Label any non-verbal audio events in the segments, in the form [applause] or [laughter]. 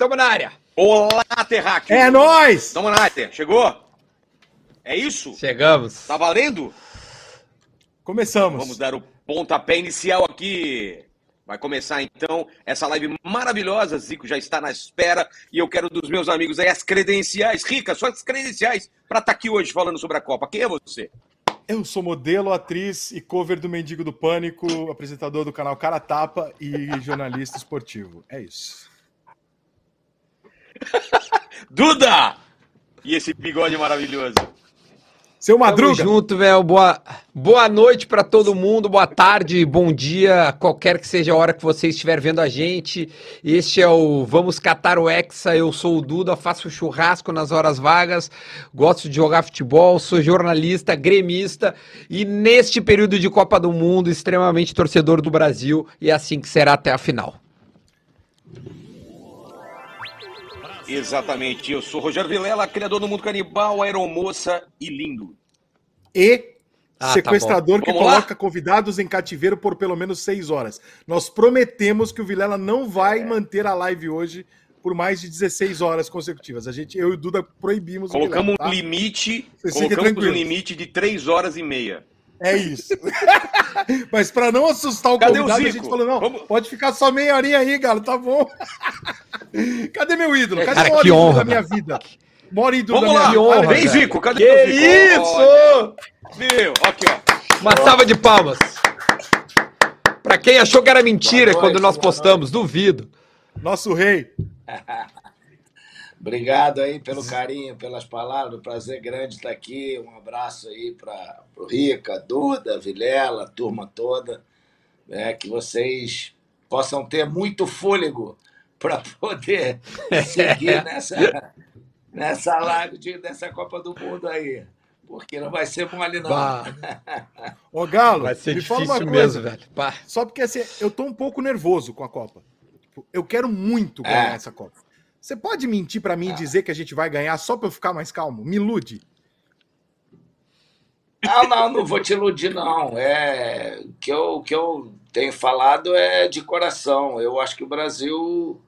Tamo na área. Olá, Terráqueo. É nóis! Tamo na área. Chegou? É isso? Chegamos. Tá valendo? Começamos. Vamos dar o pontapé inicial aqui. Vai começar então essa live maravilhosa. Zico já está na espera e eu quero dos meus amigos aí as credenciais. Rica, suas credenciais para estar aqui hoje falando sobre a Copa. Quem é você? Eu sou modelo, atriz e cover do Mendigo do Pânico, apresentador do canal Cara Tapa e jornalista esportivo. É isso. [laughs] Duda! E esse bigode maravilhoso. Seu Tamo Madruga, junto, velho. Boa, boa noite pra todo mundo, boa tarde, bom dia, qualquer que seja a hora que você estiver vendo a gente. Este é o Vamos Catar o Hexa. Eu sou o Duda, faço churrasco nas horas vagas, gosto de jogar futebol, sou jornalista, gremista e neste período de Copa do Mundo, extremamente torcedor do Brasil e é assim que será até a final. Exatamente. Eu sou Rogério Vilela, criador do Mundo Canibal, aeromoça e lindo. e Ah, tá sequestrador que Vamos lá? coloca convidados em cativeiro por pelo menos seis horas. Nós prometemos que o Vilela não É. vai manter a live hoje por mais de 16 horas consecutivas. A gente, eu e o Duda proibimos Colocamos o Vilela, um tá? limite, Vocês fiquem colocamos um tranquilos. limite de três horas e meia. É isso. [laughs] Mas para não assustar o Cadê o convidado, a Zico? gente falou: não, Vamos- pode ficar só meia horinha aí, galo, tá bom. [laughs] [laughs] Cadê meu ídolo? Cadê Cara, o que ídolo honra, da minha vida? Maior ídolo Vamos da lá, minha que honra, vida. vem. Zico, cadê Que o Zico? isso! Viu? Aqui, ó. Uma salva de palmas. Pra quem achou que era mentira Boa quando noite, nós postamos, duvido. Nosso rei. [laughs] Obrigado aí pelo carinho, pelas palavras. Prazer grande estar aqui. Um abraço aí para o Rica, Duda, Vilela, a turma toda. né? que vocês possam ter muito fôlego para poder [laughs] seguir nessa, nessa live de, dessa Copa do Mundo aí. Porque não vai ser mole, não. Bah, [laughs] Ô, Galo, vai ser me fala difícil uma mesmo, coisa. velho. Pá. Só porque assim, eu tô um pouco nervoso com a Copa. Eu quero muito ganhar É. essa Copa. Você pode mentir pra mim e dizer que a gente vai ganhar só pra eu ficar mais calmo? Me ilude. Não, não, não vou te iludir, não. É, o, que eu, o que eu tenho falado é de coração. Eu acho que o Brasil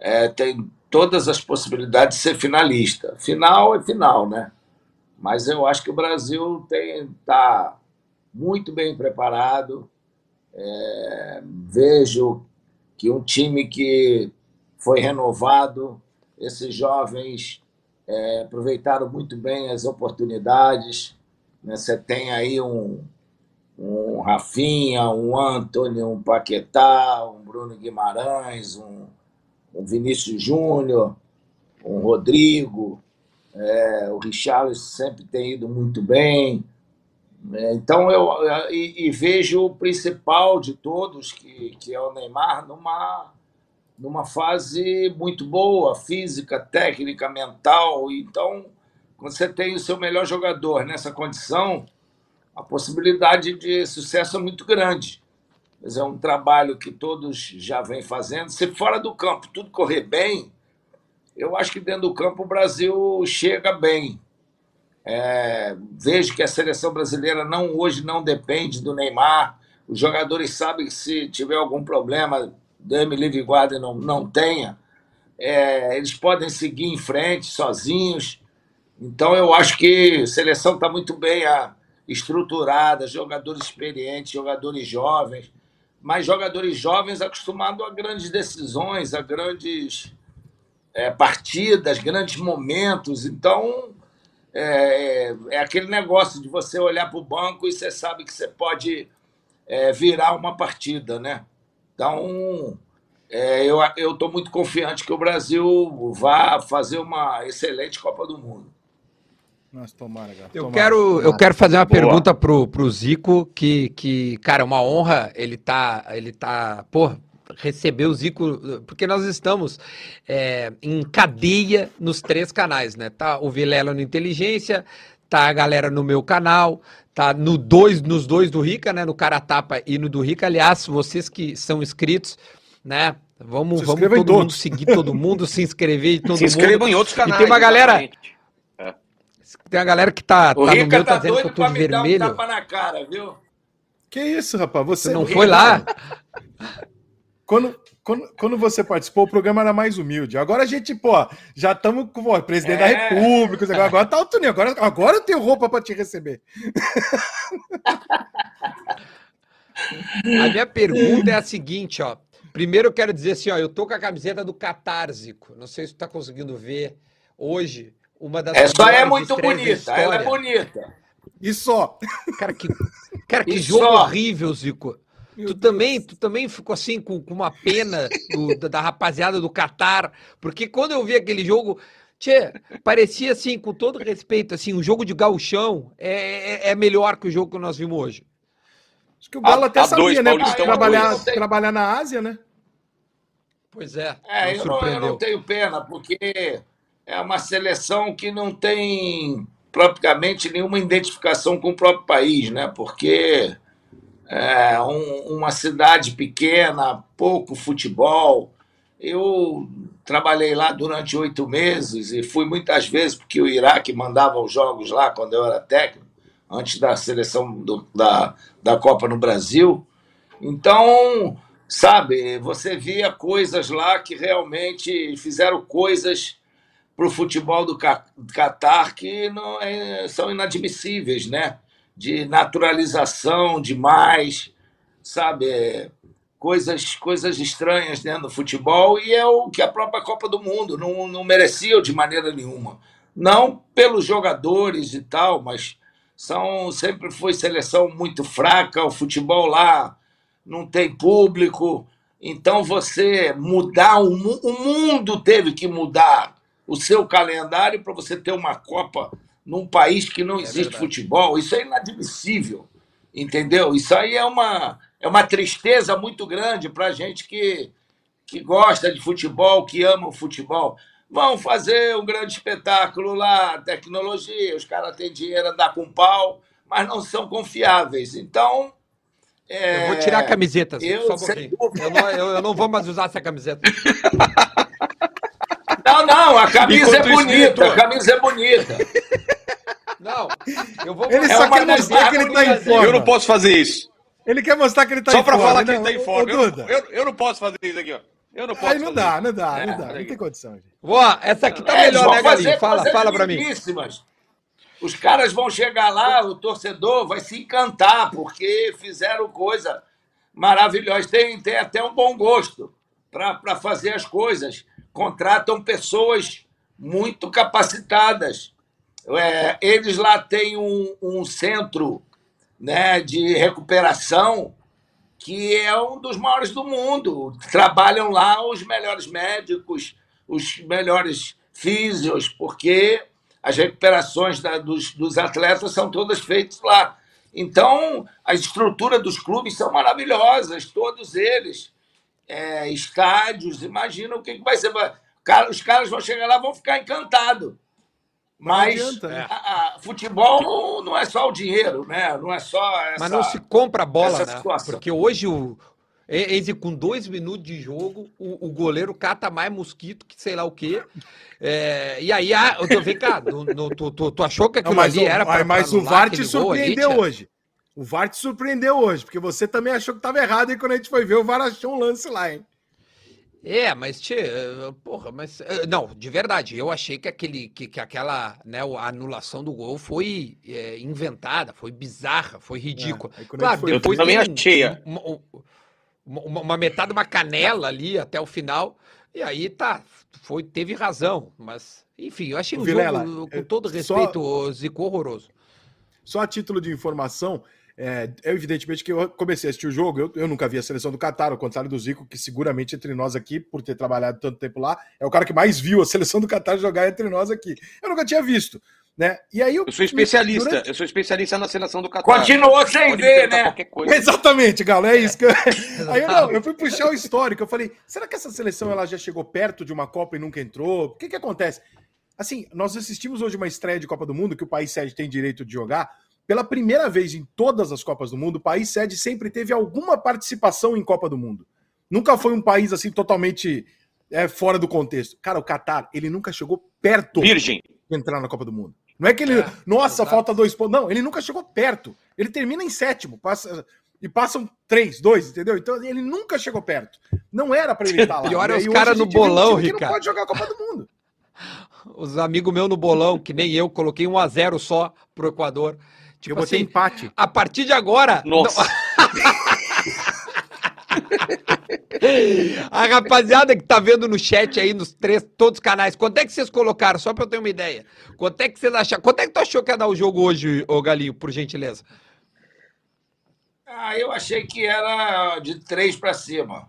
é, tem todas as possibilidades de ser finalista. Final é final, né? Mas eu acho que o Brasil está muito bem preparado. É, vejo que um time que foi renovado, esses jovens é, aproveitaram muito bem as oportunidades. né? Você tem aí um, um Rafinha, um Antônio, um Paquetá, um Bruno Guimarães, um, um Vinícius Júnior, um Rodrigo, é, o Richarlison sempre tem ido muito bem. É, então eu e, e vejo o principal de todos, que, que é o Neymar, numa, numa fase muito boa, física, técnica, mental. Então, quando você tem o seu melhor jogador nessa condição, a possibilidade de sucesso é muito grande. Mas é um trabalho que todos já vêm fazendo. Se fora do campo tudo correr bem, eu acho que dentro do campo o Brasil chega bem. É, vejo que a seleção brasileira não hoje não depende do Neymar. Os jogadores sabem que se tiver algum problema, Dame livre guarda não, não tenha, é, eles podem seguir em frente sozinhos. Então eu acho que a seleção está muito bem estruturada, jogadores experientes, jogadores jovens, mas jogadores jovens acostumados a grandes decisões, a grandes é, partidas, grandes momentos. Então é, é aquele negócio de você olhar para o banco e você sabe que você pode é, virar uma partida, né? Então, é, eu estou muito confiante que o Brasil vá fazer uma excelente Copa do Mundo. Nossa, tomara, cara. Eu tomara, quero, eu quero fazer uma Boa. pergunta pro, pro Zico, que, que, cara, é uma honra ele tá, ele tá, pô, receber o Zico, porque nós estamos é, em cadeia nos três canais, né? Tá o Vilela no Inteligência, tá a galera no meu canal, tá no dois, nos dois do Rica, né? No Cara Tapa e no do Rica. Aliás, vocês que são inscritos, né? Vamos, Se vamos todo mundo seguir todo mundo, se inscrever em [laughs] todo Se mundo. inscrevam em outros canais. tem uma galera- exatamente. Tem uma galera que tá, tá O no Rica meu, tá tá dizendo que eu doido tô para de me dar um tapa na cara, viu? Que isso, rapaz? Você Você não foi lá? quando, quando, quando você participou, o programa era mais humilde. Agora a gente, pô, já estamos com o presidente é. da República. Agora, agora tá alto nível. Agora, agora eu tenho roupa para te receber. A minha pergunta é a seguinte, ó. Primeiro eu quero dizer assim, ó, eu tô com a camiseta do Catársico. Não sei se tu tá conseguindo ver hoje uma das Essa é muito bonita, ela é bonita. E só. Cara, que, cara, que jogo só. horrível, Zico. tu também, tu também ficou assim com, com uma pena do, da, da, rapaziada do Catar, porque quando eu vi aquele jogo, tchê, parecia assim, com todo respeito, assim, um jogo de gauchão é, é, é melhor que o jogo que nós vimos hoje. Acho que o Galo a, até a sabia, dois, né? trabalhar, trabalhar na Ásia, né? Pois é. É, eu não, eu não tenho pena, porque é uma seleção que não tem praticamente nenhuma identificação com o próprio país, né? Porque é um, uma cidade pequena, pouco futebol. Eu trabalhei lá durante oito meses e fui muitas vezes, porque o Iraque mandava os jogos lá quando eu era técnico, antes da seleção do, da, da Copa no Brasil. Então, sabe, você via coisas lá que realmente fizeram coisas para o futebol do Catar que não é, são inadmissíveis, né? De naturalização demais, sabe? É, coisas, coisas estranhas dentro do futebol e é o que a própria Copa do Mundo não, não merecia de maneira nenhuma. Não pelos jogadores e tal, mas são sempre foi seleção muito fraca, o futebol lá não tem público. Então você mudar o, o mundo teve que mudar o seu calendário para você ter uma Copa num país que não é existe verdade. futebol. Isso é inadmissível, entendeu? Isso aí é uma, é uma tristeza muito grande para a gente que, que gosta de futebol, que ama o futebol. Vão fazer um grande espetáculo lá, tecnologia, os caras têm dinheiro, andar com pau, mas não são confiáveis. Então, é... Eu vou tirar a camiseta, eu, só um pouquinho. Eu não, eu, eu não, vou mais usar essa camiseta. [laughs] Não, a camisa Enquanto é bonita, a camisa é bonita. Não, eu vou Ele só quer mostrar que ele tá em forma. Eu não posso fazer isso. Ele quer mostrar que ele tá só em forma. Só pra falar que ele tá em forma. Eu, eu, eu, não posso fazer isso aqui, ó. Eu não posso. Aí não dá, não dá, não dá. Não tem condição. Gente. Boa, essa aqui tá é, melhor, né, Galinho? Fala, fala pra mim. Os caras vão chegar lá, o torcedor vai se encantar, porque fizeram coisa maravilhosa. Tem, tem até um bom gosto para fazer as coisas contratam pessoas muito capacitadas. É, eles lá têm um, um centro né, de recuperação que é um dos maiores do mundo. Trabalham lá os melhores médicos, os melhores físios, porque as recuperações da, dos, dos atletas são todas feitas lá. Então, a estrutura dos clubes são maravilhosas, todos eles é, estádios, imagina o que, que vai ser. Cara, os caras vão chegar lá vão ficar encantados. Mas adianta, né? a, a, futebol não é só o dinheiro, né? Não é só essa, Mas não se compra a bola, né? Porque hoje o Eze com dois minutos de jogo, o, o, goleiro cata mais mosquito que sei lá o quê. É, e aí, ah, vem cá, no, no, tu, tu, tu, achou que aquilo não, ali o, era para Mas o VAR te surpreendeu ali, hoje. O VAR te surpreendeu hoje, porque você também achou que estava errado e quando a gente foi ver, o VAR achou um lance lá, hein? É, mas tchê, porra, mas eh, não, de verdade, eu achei que aquele que, que aquela, né, a anulação do gol foi é, inventada, foi bizarra, foi ridícula. É, claro, foi, depois eu também achei. Uma, uma, uma, metade uma canela ali até o final, e aí tá, foi teve razão, mas enfim, eu achei o, o Vilela, jogo, com todo respeito, só, Zico horroroso. Só a título de informação, é, é, evidentemente que eu comecei a assistir o jogo, eu, eu nunca vi a seleção do Catar, ao contrário do Zico, que seguramente entre nós aqui, por ter trabalhado tanto tempo lá, é o cara que mais viu a [laughs] seleção do Catar jogar entre nós aqui. Eu nunca tinha visto. Né? E aí eu, eu sou especialista, durante... eu sou especialista na seleção do Catar. Continuou sem ver, né? Exatamente, Galo, é isso que eu... [laughs] [laughs] Aí eu, não, eu fui puxar o histórico, eu falei, será que essa seleção ela já chegou perto de uma Copa e nunca entrou? O que que acontece? Assim, nós assistimos hoje uma estreia de Copa do Mundo que o país sede tem direito de jogar, pela primeira vez em todas as Copas do Mundo, o país sede sempre teve alguma participação em Copa do Mundo. Nunca foi um país assim totalmente é, fora do contexto. Cara, o Catar, ele nunca chegou perto Virgem. de entrar na Copa do Mundo. Não é que ele, é, nossa, exato. falta dois pontos. Não, ele nunca chegou perto. Ele termina em sétimo, passa, E passam três, dois, entendeu? Então ele nunca chegou perto. Não era pra ele estar lá. Pior é E os caras no um bolão, que Ricardo. Não pode jogar a Copa do Mundo. Os amigos meus no bolão, que nem eu, coloquei 1 a 0 só pro Equador. Tipo eu botei assim, empate. a partir de agora. Nossa. [laughs] A rapaziada que tá vendo no chat aí, nos três, todos os canais, quanto é que vocês colocaram? Só pra eu ter uma ideia. Quanto é que vocês acharam? Quanto é que tu achou que ia dar o jogo hoje, ô Galinho, por gentileza? Ah, eu achei que era de três para cima.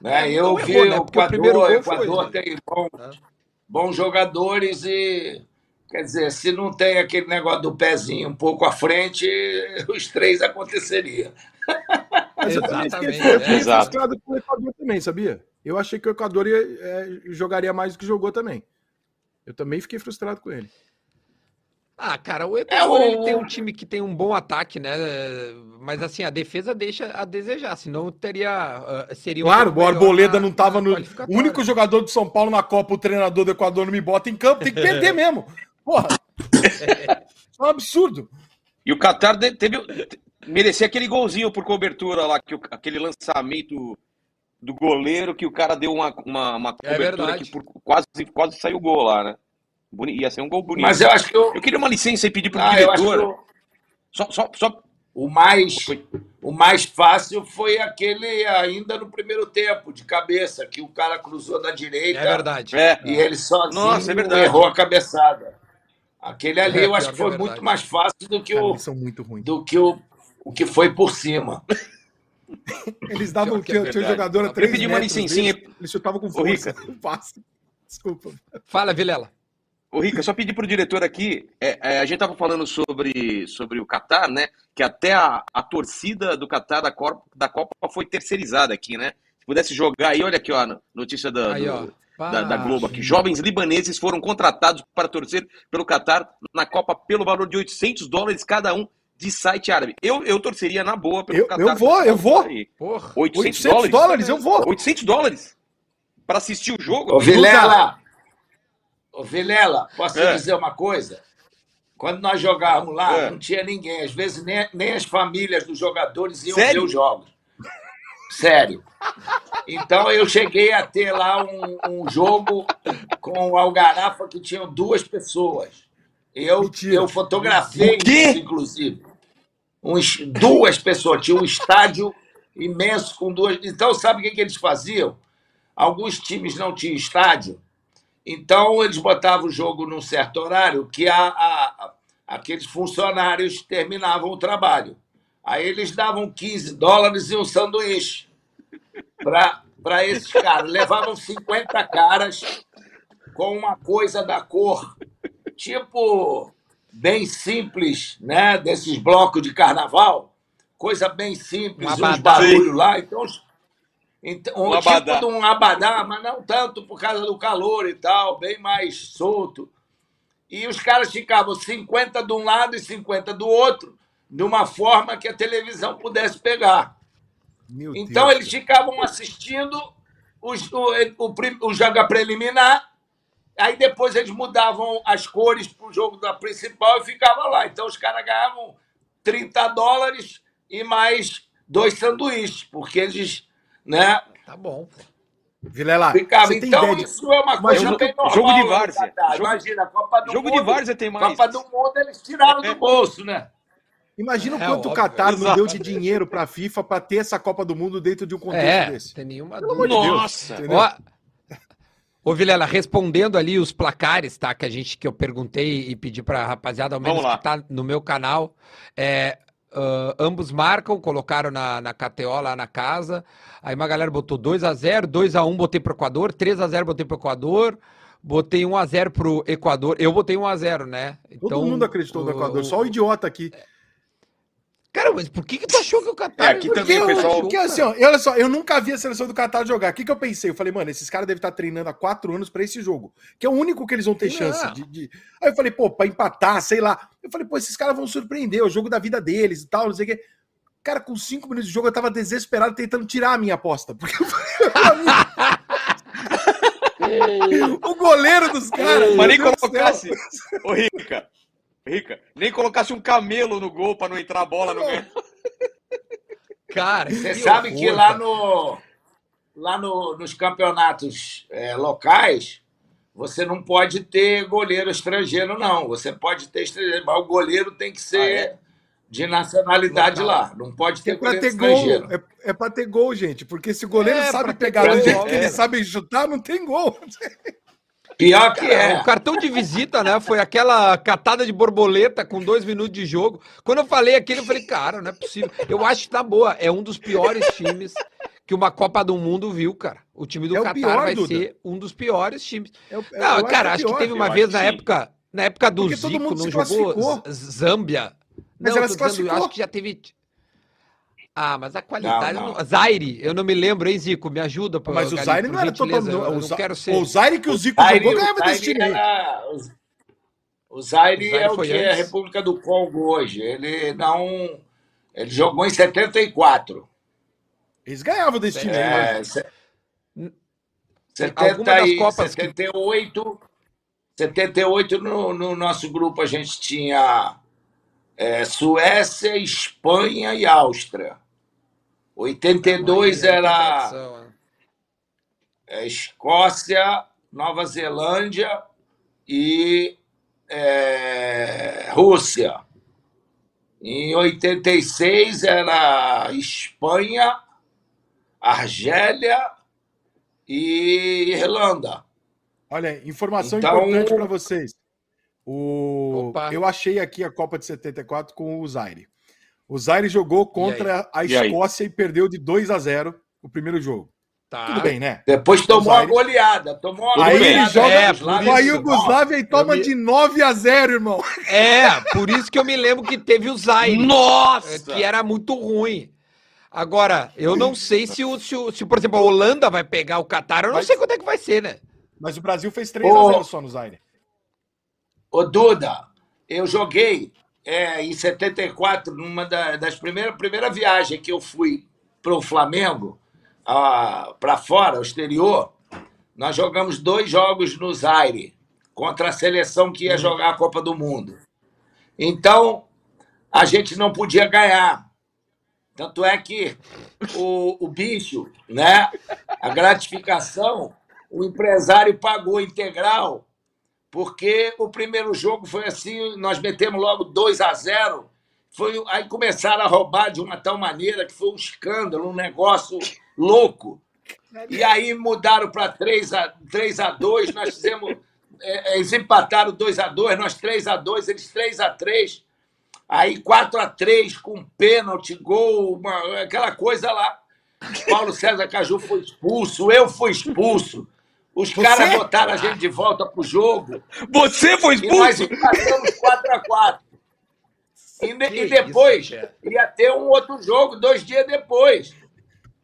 Né? É, eu não vi errou, né? o Equador, primeiro o gol foi, Equador né? tem É. bons jogadores e, quer dizer, se não tem aquele negócio do pezinho um pouco à frente, [laughs] os três aconteceria. Exatamente, eu fiquei é. Frustrado com o Equador também, sabia? Eu achei que o Equador ia, é, jogaria mais do que jogou também. Eu também fiquei frustrado com ele. Ah, cara, o Equador É, o- ele tem um time que tem um bom ataque, né? Mas assim, a defesa deixa a desejar, senão teria. ah, seria um Claro, o Arboleda na- não tava na no. O único jogador de São Paulo na Copa, o treinador do Equador não me bota em campo, tem que perder mesmo. Porra! É um absurdo. E o Qatar de- teve, te- merecia aquele golzinho por cobertura lá, que o- aquele lançamento do goleiro que o cara deu uma, uma, uma É cobertura verdade. que por, quase, quase saiu gol lá, né? Boni- ia ser um gol bonito. Mas eu acho que o, Eu queria uma licença e pedir pro ah, eu acho que diretor. o, Só, só, só o mais, o mais fácil foi aquele ainda no primeiro tempo, de cabeça, que o cara cruzou da direita. É verdade. É. E ele sozinho Nossa, é verdade. errou a cabeçada. Aquele ali É, eu [laughs] acho que foi verdade. muito mais fácil do que Cara, o, eles são muito ruins. do que o, o que foi por cima. [laughs] Eles davam. Que é Tinha, tinha jogador a Eu três pedi uma metros licencinha- Eles chutavam com Ô, força. Rica. Passe. Desculpa. Fala, Vilela. Ô, Rica, só pedir pro diretor aqui, é, é, a gente tava falando sobre, sobre o Qatar, né? Que até a, a torcida do Qatar da Copa, da Copa foi terceirizada aqui, né? Se pudesse jogar aí, olha aqui, ó, a notícia da, Aí, do- ó. Da, da Globo aqui. Jovens libaneses foram contratados para torcer pelo Qatar na Copa pelo valor de 800 dólares cada um de site árabe. Eu, eu torceria na boa pelo Eu- Qatar. eu vou, eu vou. Porra. 800, 800 dólares, eu vou. 800 dólares? Para assistir o jogo? Ô, Vilela! Ô, Vilela, posso É. te dizer uma coisa? Quando nós jogávamos lá, É. não tinha ninguém. Às vezes nem, nem as famílias dos jogadores iam Sério? ver os jogos. Sério. Então eu cheguei a ter lá um, um jogo com o Algarafa que tinham duas pessoas. Eu, Mentira. eu fotografei isso, inclusive. Uns, duas pessoas. Tinha um estádio imenso com duas. Então, sabe o que, que eles faziam? Alguns times não tinham estádio, então eles botavam o jogo num certo horário que a, a- aqueles funcionários terminavam o trabalho. Aí eles davam 15 dólares e um sanduíche para esses caras. Levavam 50 caras com uma coisa da cor, tipo bem simples, né? Desses blocos de carnaval, coisa bem simples, Um uns barulhos lá. Então, então, Um um tipo abadá. de um abadá, mas não tanto por causa do calor e tal, bem mais solto. E os caras ficavam 50 de um lado e 50 do outro, de uma forma que a televisão pudesse pegar. Meu Então Deus. eles ficavam assistindo os- o, o, o jogo preliminar, aí depois eles mudavam as cores para o jogo da principal e ficava lá. Então os caras ganhavam 30 dólares e mais dois sanduíches, porque eles né, Tá bom. Vilela, ficavam. você tem Então ideia de... isso é uma coisa jogo- bem normal. jogo de várzea. Jogo- Imagina, a Copa do Jogo Mundo. de várzea tem mais. Copa do Mundo eles tiraram É. do bolso, né? Imagina o É, quanto o Qatar não deu de dinheiro pra FIFA pra ter essa Copa do Mundo dentro de um contexto É, desse. tem nenhuma Pelo amor dúvida. Deus. Nossa. entendeu? Ó, ô Vilela, respondendo ali os placares, tá? Que a gente que eu perguntei e pedi pra rapaziada, ao menos Vamos lá. que tá no meu canal. É, ah, ambos marcam, colocaram na, na KTO lá na casa. Aí uma galera botou 2x0, 2x1 botei pro Equador, 3x0 botei pro Equador, botei 1x0 pro Equador. Eu botei 1x0, né? Todo mundo acreditou no o- Equador, só o idiota aqui. Cara, mas por que que tu achou que o Qatar... É, aqui também o pessoal- achou, Porque assim, ó, e olha só, eu nunca vi a seleção do Qatar jogar. O que, que eu pensei? Eu falei, mano, esses caras devem estar treinando há quatro anos pra esse jogo, que é o único que eles vão ter Não. chance de, de- Aí eu falei, pô, pra empatar, sei lá. Eu falei, pô, esses caras vão surpreender, é o jogo da vida deles e tal, não sei o quê. Cara, com cinco minutos de jogo eu tava desesperado tentando tirar a minha aposta. Porque [laughs] [laughs] o goleiro dos caras. Mas nem colocasse. Ô, Rica. Rica, nem colocasse um camelo no gol pra não entrar a bola no Não. ganho. [laughs] Cara, Você que sabe horror, que lá, cara. no, lá no, nos campeonatos é, locais, você não pode ter goleiro estrangeiro, não. Você pode ter estrangeiro, mas o goleiro tem que ser Ah, é? de nacionalidade Local. lá. Não pode ter É goleiro ter gol, estrangeiro. é, é pra ter gol, gente. Porque se o goleiro É, sabe pegar gol, do jeito que é. ele sabe chutar, não tem gol. [laughs] Pior que é. O cartão de visita, né? Foi aquela catada de borboleta com dois minutos de jogo. Quando eu falei aquilo, eu falei, cara, não é possível. Eu acho que tá boa. É um dos piores times que uma Copa do Mundo viu, cara. O time do É Catar pior, vai Duda. ser um dos piores times. É o- é- eu Não, acho cara, é acho que teve uma eu vez na sim. época, na época do Porque todo Zico, mundo não se jogou Zâmbia. Mas não, ela se dizendo, eu acho que já teve. Ah, mas a qualidade. Não, eu não. não- Zaire, eu não me lembro, hein, Zico? Me ajuda, por- Mas o Zaire não era totalmente. eu O, não quero ser. o Zaire que o Zico Zaire, jogou ganhava desse time era- o- Zaire O Zaire é o que é a antes? República do Congo hoje. Ele não. Ele jogou em 74. Eles ganhavam desse time. É, mas- se- Alguma das 70 e Copas que- 78, 78 no, no nosso grupo a gente tinha é, Suécia, Espanha e Áustria. 82 Olha, que era né? é, Escócia, Nova Zelândia e é, Rússia. Em 86 era Espanha, Argélia e Irlanda. Olha, informação Então- importante para vocês. O... Opa. Eu achei aqui a Copa de 74 com o Zaire. O Zaire jogou contra a E aí? Escócia e perdeu de 2 a 0 o primeiro jogo. Tá. Tudo bem, né? Depois tomou Zaire. uma goleada. Tomou uma Aí bem. ele goleada. joga É, com a isso. Iugoslávia e toma Eu me- de 9 a 0, irmão. É, por isso que eu me lembro que teve o Zaire. Nossa! que era muito ruim. Agora, eu não sei se, o, se, o- se, por exemplo, a Holanda vai pegar o Qatar, eu não Vai- sei quando é que vai ser, né? Mas o Brasil fez 3 Ô. a 0 só no Zaire. Ô, Duda, eu joguei é, em 74, numa da- das primeiras primeira viagem que eu fui para o Flamengo, para fora, ao exterior, nós jogamos dois jogos no Zaire contra a seleção que ia jogar a Copa do Mundo. Então, a gente não podia ganhar. Tanto é que o, o bicho, né, a gratificação, o empresário pagou integral porque o primeiro jogo foi assim, nós metemos logo 2 a 0 foi, aí começaram a roubar de uma tal maneira que foi um escândalo, um negócio louco. E aí mudaram para 3 a, 3 a 2 nós fizemos. é, Eles empataram 2 a 2 nós 3 a 2 eles 3 a 3 Aí 4 a 3 com pênalti, gol, uma- aquela coisa lá. Paulo César Caju foi expulso, eu fui expulso. Os caras botaram a gente de volta pro jogo Você foi e nós expulso? empatamos 4 a 4 E, e depois isso, ia ter um outro jogo dois dias depois.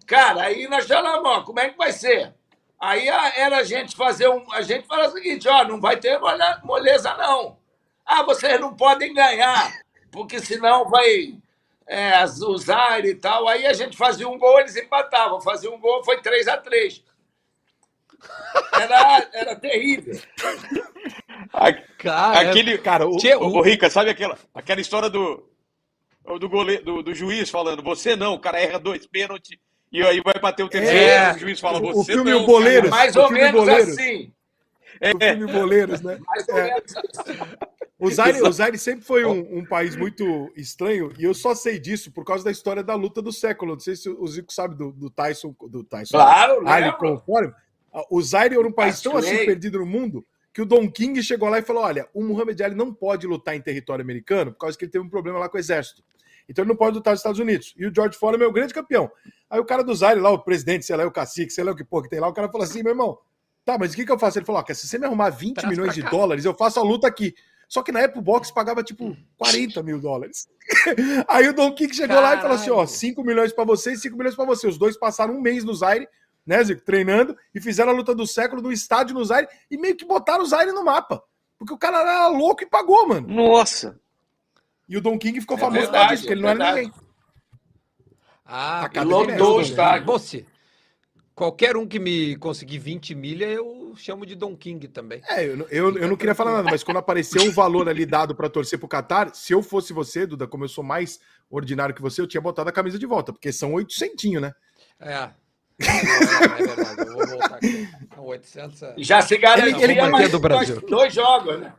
Cara, aí nós falamos, como é que vai ser? Aí a- era a gente fazer um. A gente fala o seguinte, ó, não vai ter mole- moleza, não. Ah, vocês não podem ganhar, porque senão vai é, usar e tal. Aí a gente fazia um gol, eles empatavam. Fazia um gol, foi 3 a 3 Era, era terrível. A- Cara, Aquele. Cara, o, Tchê, Ô, ô, Rica, sabe aquela, aquela história do, do, goleiro, do, do juiz falando, você não, o cara erra dois pênaltis e aí vai bater o terceiro, É. o juiz fala, O- o você filme não. O Boleiro. cara." Mais o ou filme menos Boleiros. assim. o filme Boleiros, né? [laughs] Mais ou É. menos assim. O Zaire, o Zaire sempre foi um, um país muito estranho e eu só sei disso por causa da história da luta do século. Não sei se o Zico sabe do, do Tyson, do Tyson. Claro, Ali com o Fórum. O Zaire era um país tão assim perdido no mundo que o Don King chegou lá e falou: olha, o Muhammad Ali não pode lutar em território americano por causa que ele teve um problema lá com o exército. Então ele não pode lutar nos Estados Unidos. E o George Foreman é o grande campeão. Aí o cara do Zaire lá, o presidente, sei lá, o cacique, sei lá o que porra que tem lá, o cara falou assim: meu irmão, tá, mas o que, que eu faço? Ele falou: ó, se você me arrumar 20 Traz milhões de dólares, eu faço a luta aqui. Só que na época o boxe pagava tipo 40 mil dólares. [laughs] Aí o Don King chegou lá e falou assim: ó, Caralho. 5 milhões pra você e 5 milhões pra você. Os dois passaram um mês no Zaire, né, Zico, treinando e fizeram a luta do século no estádio no Zaire e meio que botaram o Zaire no mapa. Porque o cara era louco e pagou, mano. Nossa! E o Don King ficou É famoso por verdade, causa disso, porque ele é não era verdade. ninguém. Ah, lotou o estádio. Moço, qualquer um que me conseguir 20 milha, eu eu chamo de Don King também. É, eu, eu, eu não queria falar nada, mas quando apareceu o valor ali dado para torcer pro Qatar, se eu fosse você, Duda, como eu sou mais ordinário que você, eu tinha botado a camisa de volta, porque são 800, né? É. É, é verdade, eu vou voltar aqui. 800. Já se garantia ele, ele mais do Brasil. dois jogos, né?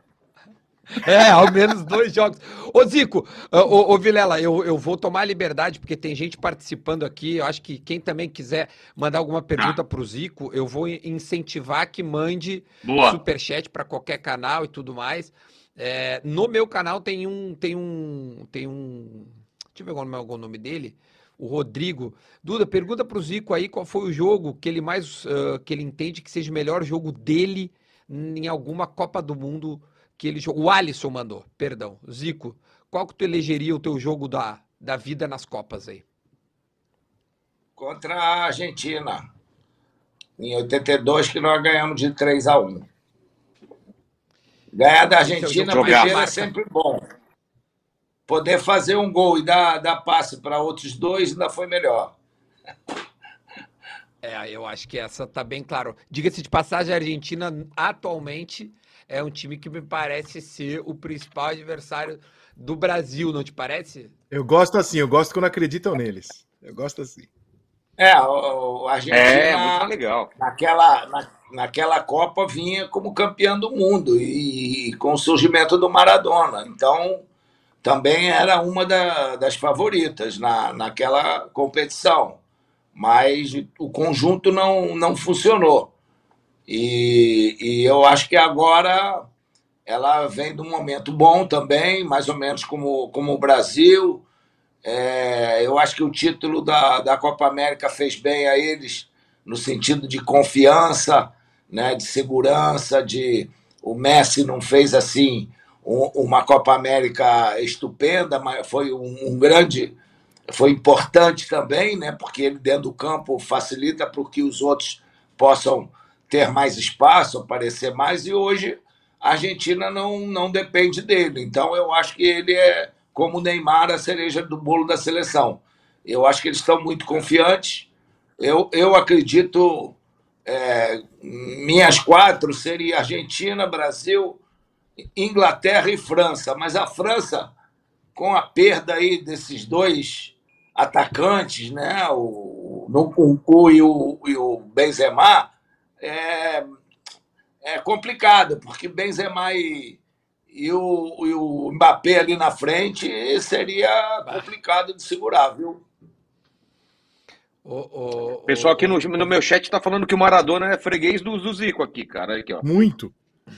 É, ao menos dois jogos. Ô, Zico, ô, ô, Vilela, eu, eu vou tomar a liberdade, porque tem gente participando aqui. Eu acho que quem também quiser mandar alguma pergunta ah. para o Zico, eu vou incentivar que mande Boa. superchat para qualquer canal e tudo mais. É, no meu canal tem um. Tem um. Tem um. Deixa eu ver qual é o nome dele. O Rodrigo. Duda, pergunta para o Zico aí qual foi o jogo que ele mais. Uh, que ele entende que seja o melhor jogo dele em alguma Copa do Mundo que ele O Alisson mandou, perdão. Zico, qual que tu elegeria o teu jogo da, da vida nas Copas aí? Contra a Argentina. Em 82, que nós ganhamos de 3 a 1 Ganhar da é Argentina primeiro é sempre bom. Poder fazer um gol e dar, dar passe para outros dois ainda foi melhor. É, eu acho que essa tá bem claro. Diga-se de passagem, a Argentina atualmente é um time que me parece ser o principal adversário do Brasil, não te parece? Eu gosto assim, eu gosto quando acreditam neles. Eu gosto assim. É, o, a Argentina. É, muito legal. Naquela, na, naquela Copa vinha como campeão do mundo e, e, com o surgimento do Maradona. Então, também era uma da, das favoritas na, naquela competição. Mas o conjunto não, não funcionou. E, e eu acho que agora ela vem de um momento bom também, mais ou menos como, como o Brasil. É, eu acho que o título da, da Copa América fez bem a eles no sentido de confiança, né, de segurança, de o Messi não fez assim uma Copa América estupenda, mas foi um, grande, foi importante também, né, porque ele dentro do campo facilita para que os outros possam ter mais espaço, aparecer mais, e hoje a Argentina não, não depende dele. Então eu acho que ele é, como o Neymar, a cereja do bolo da seleção. Eu acho que eles estão muito confiantes. Eu, eu acredito, é, minhas quatro seria Argentina, Brasil, Inglaterra e França. Mas a França, com a perda aí desses dois atacantes, né, o Nkunku e o, e o Benzema, é, é complicado, porque Benzema e, e, o, e o Mbappé ali na frente seria complicado de segurar, viu? O, o, o pessoal aqui no, no meu chat está falando que o Maradona é freguês do, do Zico aqui, cara. Aqui, ó. Muito.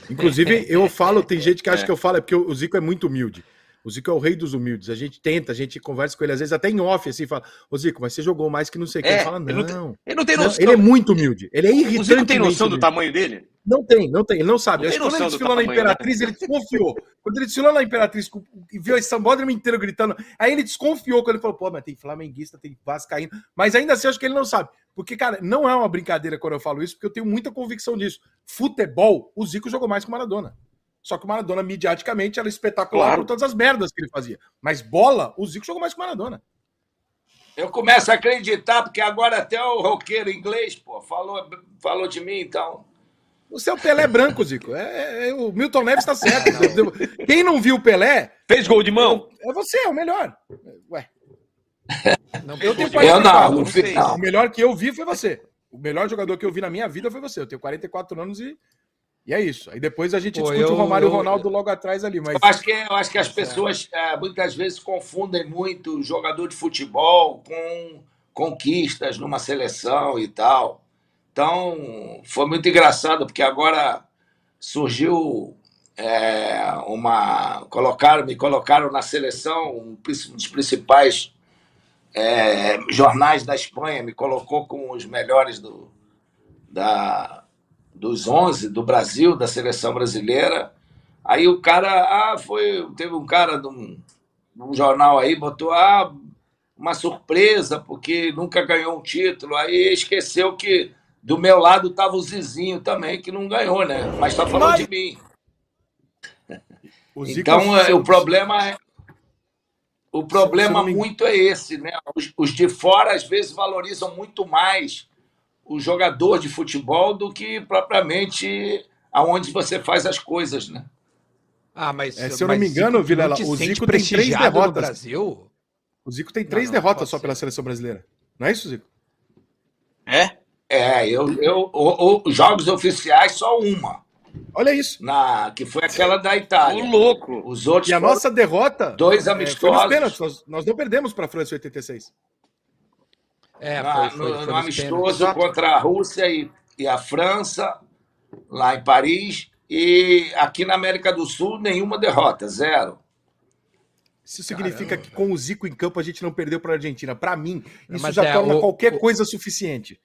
Inclusive, [laughs] eu falo, tem gente que acha é. que eu falo, é porque o Zico é muito humilde. O Zico é o rei dos humildes. A gente tenta, a gente conversa com ele, às vezes até em off, assim, fala: Ô Zico, mas você jogou mais que não sei quem. É, ele fala: não. Ele não, tem, ele não tem noção. Não, ele é muito humilde. Ele é irritante. O Zico tem noção do tamanho dele? Não tem, não tem. Ele não sabe. Não quando ele desfilou na Imperatriz, né? ele desconfiou. quando ele desfilou na Imperatriz e viu esse sambódromo inteiro gritando, aí ele desconfiou quando ele falou: pô, mas tem flamenguista, tem vascaíno. Mas ainda assim, acho que ele não sabe. Porque, cara, não é uma brincadeira quando eu falo isso, porque eu tenho muita convicção disso. Futebol, o Zico jogou mais que o Maradona. Só que o Maradona, mediaticamente, era espetacular claro. por todas as merdas que ele fazia. Mas bola, o Zico jogou mais que o Maradona. Eu começo a acreditar, porque agora até o roqueiro inglês, pô, falou, falou de mim, então. O seu Pelé é branco, Zico. É, é, é o Milton Neves está certo. Quem não viu o Pelé. Fez gol de mão? É você, é o melhor. Ué. Não, eu tenho 44. Eu não, não, não. O melhor que eu vi foi você. O melhor jogador que eu vi na minha vida foi você. Eu tenho 44 anos e e é isso. Aí depois a gente Pô, discute eu, o Romário e o Ronaldo eu, logo atrás ali. Mas... Eu, acho que, eu acho que as pessoas é, muitas vezes confundem muito jogador de futebol com conquistas numa seleção e tal. Então, foi muito engraçado, porque agora surgiu é, uma. Colocaram, me colocaram na seleção, um dos principais é, jornais da Espanha, me colocou com os melhores do, da, dos 11 do Brasil, da seleção brasileira. Aí o cara, ah, foi, teve um cara de um, de um jornal aí, botou, ah, uma surpresa, porque nunca ganhou um título. Aí esqueceu que do meu lado estava o Zizinho também, que não ganhou, né? Mas está falando Mas... de mim. O então, é, o problema é. O problema muito é esse, né? Os, os de fora, às vezes, valorizam muito mais o jogador de futebol do que propriamente aonde você faz as coisas, né? Ah, mas é, se eu não me engano, Vilela, o Zico tem três derrotas. Brasil? O Zico tem três não, não, derrotas só ser. pela seleção brasileira. Não é isso, Zico? É? É, eu, eu, o, o, jogos oficiais só uma. Olha isso. Na, que foi aquela da Itália. O louco. Os outros. E a nossa derrota. Dois amistosos. É, pênaltis. Nós, nós, não perdemos para a França em 86. É, foi, foi, no, foi no amistoso contra a Rússia e, e a França, lá em Paris. E aqui na América do Sul, nenhuma derrota, zero. Isso significa Caramba. que com o Zico em campo a gente não perdeu para a Argentina. Para mim, isso Mas já é, torna o, qualquer o, coisa suficiente.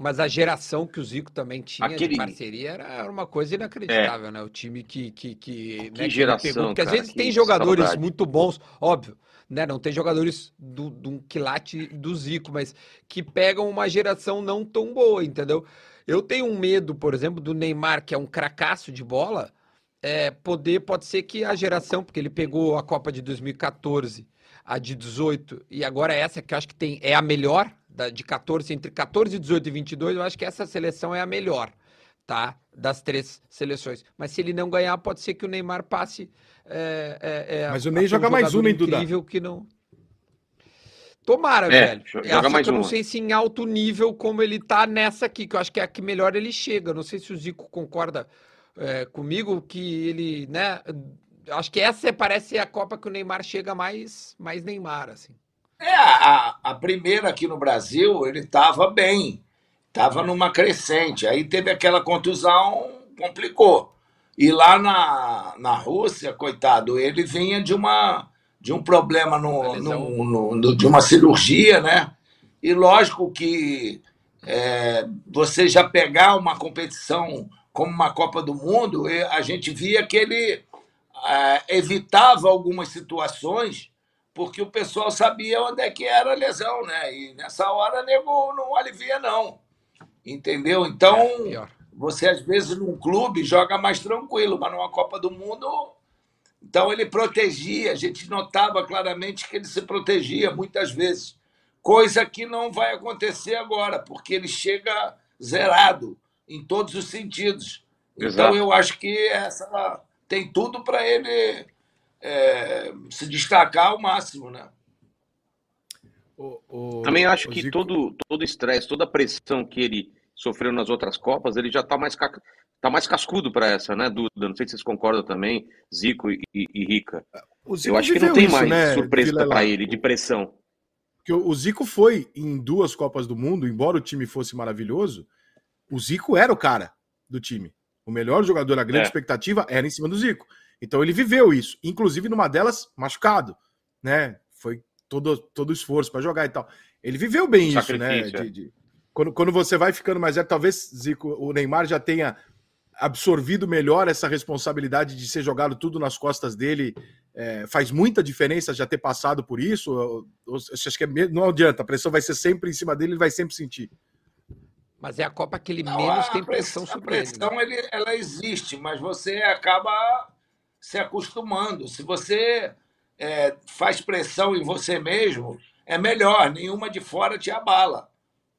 Mas a geração que o Zico também tinha Aquele... de parceria era uma coisa inacreditável, é. né? O time que. Que, que, que né, geração. Pegou, porque às vezes tem jogadores saudade. muito bons, óbvio. Né, não tem jogadores do, do quilate do Zico, mas que pegam uma geração não tão boa, entendeu? Eu tenho um medo, por exemplo, do Neymar, que é um cracaço de bola, é, poder, pode ser que a geração, porque ele pegou a Copa de 2014, a de 18, e agora essa que eu acho que tem, é a melhor, da, de 14, entre 14, 18 e 22, eu acho que essa seleção é a melhor, tá? Das três seleções. Mas se ele não ganhar, pode ser que o Neymar passe. É, é, é Mas o Ney joga mais uma, hein, Duda? incrível que não. Tomara, é, velho. Joga mais eu não sei se em alto nível como ele tá nessa aqui, que eu acho que é a que melhor ele chega. Não sei se o Zico concorda é, comigo, que ele, né? Acho que essa parece a Copa que o Neymar chega mais, mais Neymar, assim. É, a, a primeira aqui no Brasil, ele estava bem, estava numa crescente. Aí teve aquela contusão, complicou. E lá na, na Rússia, coitado, ele vinha de uma de um problema no, no, no, no de uma cirurgia, né? E lógico que é, você já pegar uma competição como uma Copa do Mundo, a gente via que ele é, evitava algumas situações porque o pessoal sabia onde é que era a lesão, né? E nessa hora nego não alivia não, entendeu? Então é, você às vezes num clube joga mais tranquilo, mas numa Copa do Mundo então ele protegia, a gente notava claramente que ele se protegia muitas vezes, coisa que não vai acontecer agora, porque ele chega zerado em todos os sentidos. Então, Exato. Então eu acho que essa tem tudo para ele é, se destacar ao máximo, né? O, o, Também acho que Zico... todo todo estresse, toda a pressão que ele sofreu nas outras Copas, ele já está mais tá mais cascudo para essa, né, Duda? Não sei se vocês concordam também, Zico e, e, e Rica. Eu acho que não tem isso, mais né, surpresa para ele de pressão. Que o Zico foi em duas Copas do Mundo, embora o time fosse maravilhoso, o Zico era o cara do time. O melhor jogador, a grande é. expectativa era em cima do Zico. Então ele viveu isso, inclusive numa delas machucado, né? Foi todo todo esforço para jogar e tal. Ele viveu bem isso, né? De, é. de... Quando, quando você vai ficando mais velho, talvez Zico, o Neymar já tenha absorvido melhor essa responsabilidade de ser jogado tudo nas costas dele. É, faz muita diferença já ter passado por isso? acho que é, não adianta, a pressão vai ser sempre em cima dele, ele vai sempre sentir. Mas é a Copa que ele não, menos tem pressão, sobre ele. A pressão ele, né? ela existe, mas você acaba se acostumando. Se você é, faz pressão em você mesmo, é melhor, nenhuma de fora te abala.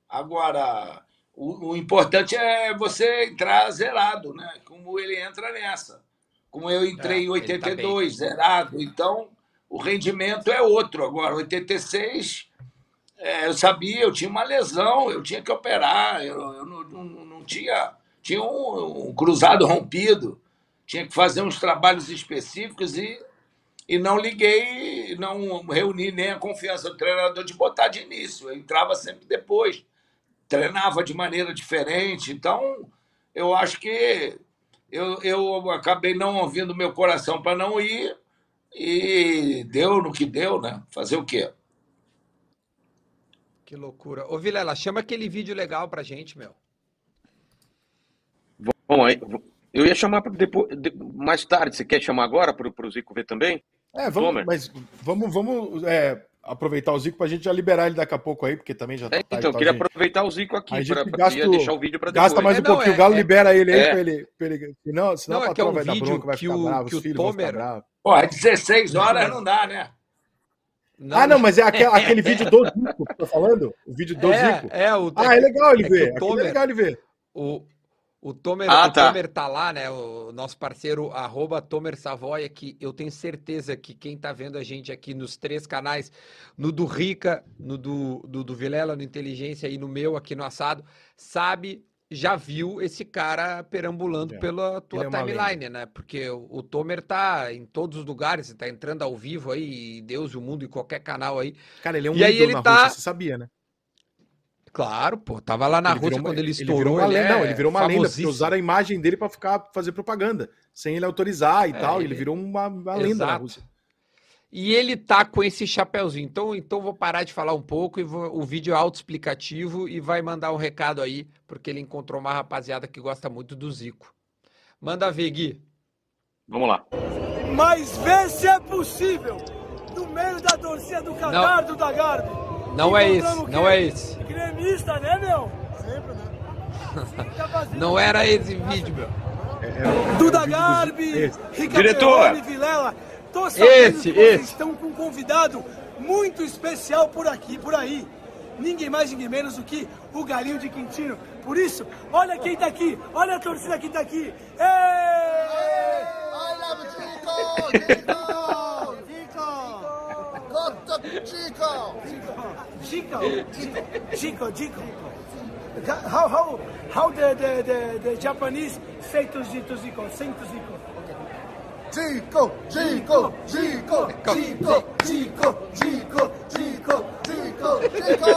Agora, o, o, importante é você entrar zerado, né? Como ele entra nessa. Como eu entrei é, em 82, tá zerado. Então, o rendimento é outro. Agora, 86, é, eu sabia, eu tinha uma lesão, eu tinha que operar, eu, eu não, não, não, tinha. Tinha um, um, cruzado rompido, tinha que fazer uns trabalhos específicos e, e não liguei, não reuni nem a confiança do treinador de botar de início. Eu entrava sempre depois treinava de maneira diferente. Então, eu acho que eu, eu acabei não ouvindo meu coração para não ir e deu no que deu, né? Fazer o quê? Que loucura. Ô, Vilela, chama aquele vídeo legal pra gente, meu. Bom, eu ia chamar depois, mais tarde. Você quer chamar agora para o Zico ver também? É, vamos, Tomer? mas vamos, vamos é, aproveitar o Zico para a gente já liberar ele daqui a pouco aí, porque também já tá. É, então, queria gente. aproveitar o Zico aqui para deixar o vídeo para depois. Gasta mais um é, pouquinho, é, o Galo é, libera ele aí é. para ele, ele. Senão, senão não, o patrão é um vai dar bronca, vai ficar o, bravo, os filhos Tomer... vão ficar Pô, é 16 horas não dá, né? Não, ah, não, mas é aquele, aquele vídeo do Zico que eu tô falando? O vídeo do é, Zico? É, o... Ah, é legal ele é ver. Tomer, é legal ele ver. O, o Tomer, ah, o tá. Tomer tá lá, né? O nosso parceiro, arroba Tomer Savoia, que eu tenho certeza que quem tá vendo a gente aqui nos três canais, no do Rica, no do, do, do Vilela, no Inteligência e no meu aqui no Assado, sabe já viu esse cara perambulando é. pela tua é timeline, né? Porque o, o, Tomer tá em todos os lugares, tá entrando ao vivo aí, Deus e o mundo, em qualquer canal aí. Cara, ele é um e aí ele tá... Rússia, você sabia, né? Claro, pô, tava lá na ele Rússia quando ele estourou. Ele, ele não, ele virou uma lenda, porque usaram a imagem dele para ficar fazer propaganda, sem ele autorizar e é, tal. Ele... ele virou uma, uma lenda na Rússia. E ele tá com esse chapéuzinho. Então, então vou parar de falar um pouco e vou, o vídeo é autoexplicativo e vai mandar um recado aí, porque ele encontrou uma rapaziada que gosta muito do Zico. Manda ver, Gui. Vamos lá. Mas vê se é possível, no meio da torcida do Catar do Dagarbi. Não é esse, não é esse. Gremista, né, meu? Sempre, né? não era esse vídeo, meu. É, é, Duda Garbi, Diretor. Vilela Tô sabendo esse, que vocês esse. estão com um convidado muito especial por aqui, por aí. Ninguém mais, ninguém menos do que o Galinho de Quintino. Por isso, olha quem tá aqui, olha a torcida que tá aqui. Ei! Olha o Chico! Chico! Chico! Chico! Chico! Chico! How, how, how the, the, the, the Japanese say to Zico? Say to Zico. Chico, Chico, Chico, Chico, Chico, Chico, Chico, Chico, Chico.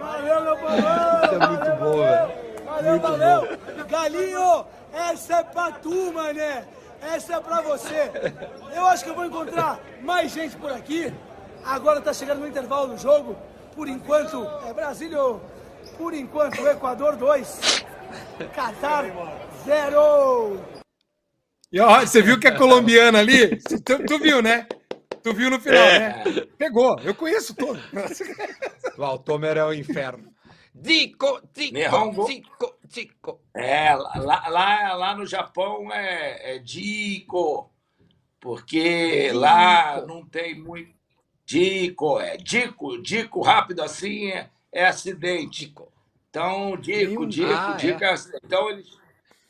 Valeu, meu! Isso é muito bom, velho. Valeu, valeu! Galinho, essa é pra tu, mané! Essa é pra você! Eu acho que eu vou encontrar mais gente por aqui. Agora tá chegando no intervalo do jogo. Por enquanto, é Brasília por enquanto, Equador 2, Qatar 0. E ó, você viu que é colombiana ali? Tu, tu, viu, né? Tu viu no final, é. né? Pegou. Eu conheço todo. o Altomer é o inferno. Dico, Dico, Dico, Dico. É, lá, lá, lá no Japão é, é Dico, porque Dico. lá não tem muito. Dico, é Dico, Dico rápido assim é é acidente. Então, Dico, Dico, ah, Dico é. é Então, eles.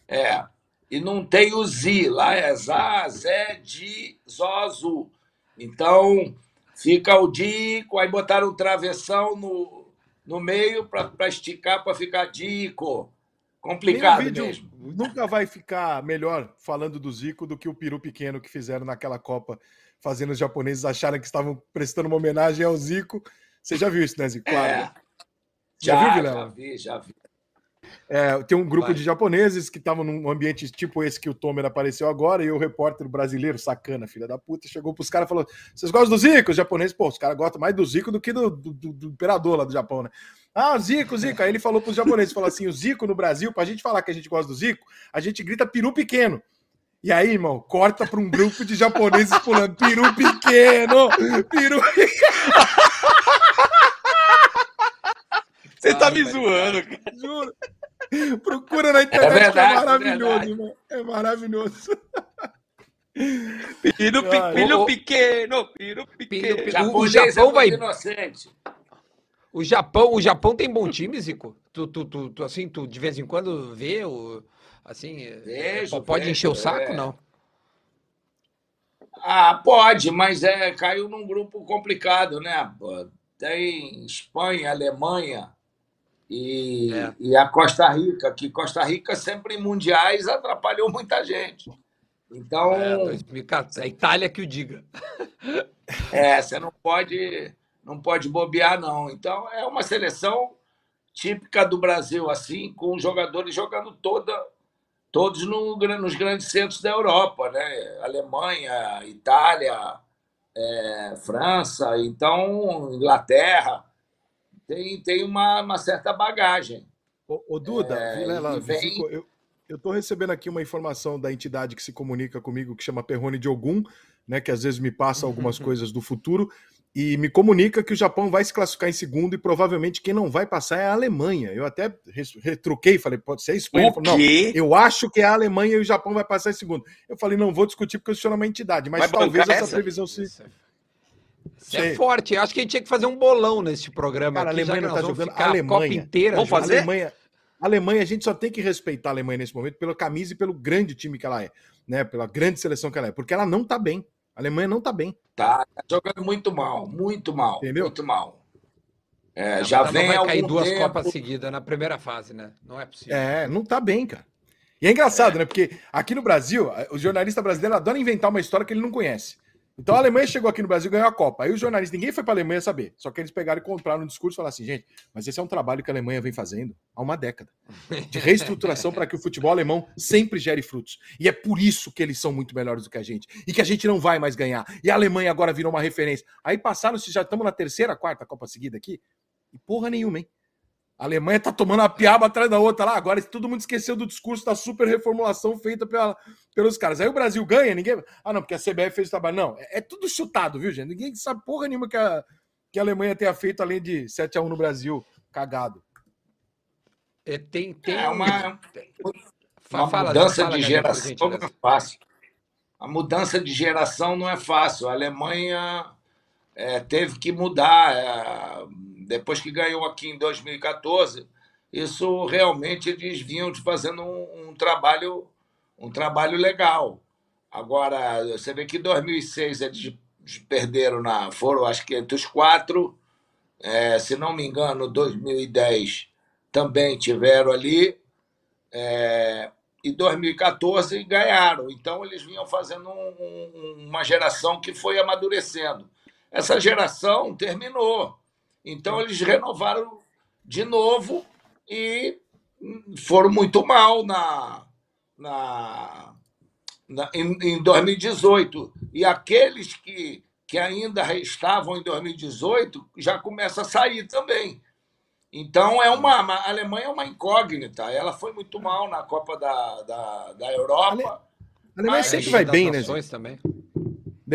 É. E não tem o Zi, lá é Zá, Zé, Di, Zozu. Então, fica o Dico, aí botaram travessão no, no meio para esticar, para ficar Dico. Complicado vídeo, mesmo. Nunca vai ficar melhor falando do Zico do que o peru pequeno que fizeram naquela Copa, fazendo os japoneses acharem que estavam prestando uma homenagem ao Zico. Você já viu isso, né, Zico? Claro. É. Já, já viu, Vilela? Já vi, já vi. É, tem um grupo Vai. de japoneses que estavam num ambiente tipo esse que o Tomer apareceu agora, e o repórter brasileiro, sacana, filha da puta, chegou pros caras e falou: Vocês gostam do Zico? Os japoneses, pô, os caras gostam mais do Zico do que do, do, do, do imperador lá do Japão, né? Ah, Zico, Zico. Aí ele falou pros japoneses: falou assim, o Zico no Brasil, pra gente falar que a gente gosta do Zico, a gente grita peru pequeno. E aí, irmão, corta para um grupo de japoneses pulando peru pequeno, peru [laughs] pequeno. Você tá me zoando, cara. Juro. Procura na internet, é, verdade, é maravilhoso, é irmão. É maravilhoso. Piro, pequeno, pequeno, piro pequeno. O, o Japão vai. Inocente. O Japão, o Japão tem bom time, Zico? Tu, tu, tu, tu, assim, tu de vez em quando vê o. Assim, vejo, pode vejo, encher o saco, é. não? Ah, pode, mas é, caiu num grupo complicado, né? Tem Espanha, Alemanha, e, é. e a Costa Rica, que Costa Rica sempre em mundiais atrapalhou muita gente. Então. É, 2014, a Itália que o diga. [laughs] É, você não pode, não pode bobear, não. Então, é uma seleção típica do Brasil, assim, com jogadores jogando toda, todos no, nos grandes centros da Europa, né? Alemanha, Itália, é, França, então Inglaterra tem, tem uma, uma certa bagagem. Ô, ô Duda, é, Vilela, vem... eu, estou recebendo aqui uma informação da entidade que se comunica comigo, que chama Perrone de Ogum, né, que às vezes me passa algumas [laughs] coisas do futuro, e me comunica que o Japão vai se classificar em segundo e provavelmente quem não vai passar é a Alemanha. Eu até retruquei, falei, pode ser isso? Ele falou, não, eu acho que é a Alemanha e o Japão vai passar em segundo. Eu falei, não vou discutir porque senhor é uma entidade, mas vai talvez essa, essa previsão se... Isso é forte. Eu acho que a gente tinha que fazer um bolão nesse programa. Cara, aqui, a Alemanha não tá jogando. A Alemanha. A inteira, vamos fazer? A Alemanha, a Alemanha, a gente só tem que respeitar a Alemanha nesse momento pela camisa e pelo grande time que ela é, né? Pela grande seleção que ela é, porque ela não tá bem. A Alemanha não tá bem. Tá, tá jogando muito mal, muito mal. Entendeu? Muito mal. É, já vem vai cair duas tempo... Copas seguidas na primeira fase, né? Não é possível. É, não tá bem, cara. E é engraçado, é. né? Porque aqui no Brasil, o jornalista brasileiro adora inventar uma história que ele não conhece. Então a Alemanha chegou aqui no Brasil e ganhou a Copa. Aí os jornalistas, ninguém foi para a Alemanha saber. Só que eles pegaram e compraram um discurso e falaram assim, gente, mas esse é um trabalho que a Alemanha vem fazendo há uma década. De reestruturação para que o futebol alemão sempre gere frutos. E é por isso que eles são muito melhores do que a gente. E que a gente não vai mais ganhar. E a Alemanha agora virou uma referência. Aí passaram-se, já estamos na terceira, quarta Copa seguida aqui. E porra nenhuma, hein? A Alemanha tá tomando uma piaba atrás da outra lá. Agora todo mundo esqueceu do discurso da super reformulação feita pela, pelos caras. Aí o Brasil ganha, ninguém. Ah, não, porque a CBF fez o trabalho. Não, é, é tudo chutado, viu, gente? Ninguém sabe porra nenhuma que a, que a Alemanha tenha feito além de 7x1 no Brasil. Cagado. É, tem, tem é uma, uma fala, mudança fala, de geração não é fácil. A mudança de geração não é fácil. A Alemanha é, teve que mudar. É, depois que ganhou aqui em 2014, isso realmente eles vinham fazendo um, um trabalho um trabalho legal. Agora, você vê que em 2006 eles perderam na. Foram, acho que entre os quatro. É, se não me engano, 2010 também tiveram ali. É, e 2014 ganharam. Então, eles vinham fazendo um, um, uma geração que foi amadurecendo. Essa geração terminou. Então, eles renovaram de novo e foram muito mal na, na, na em, em 2018. E aqueles que, que ainda estavam em 2018 já começam a sair também. Então, é uma, a Alemanha é uma incógnita. Ela foi muito mal na Copa da, da, da Europa. A Alemanha sempre vai bem, né? Também.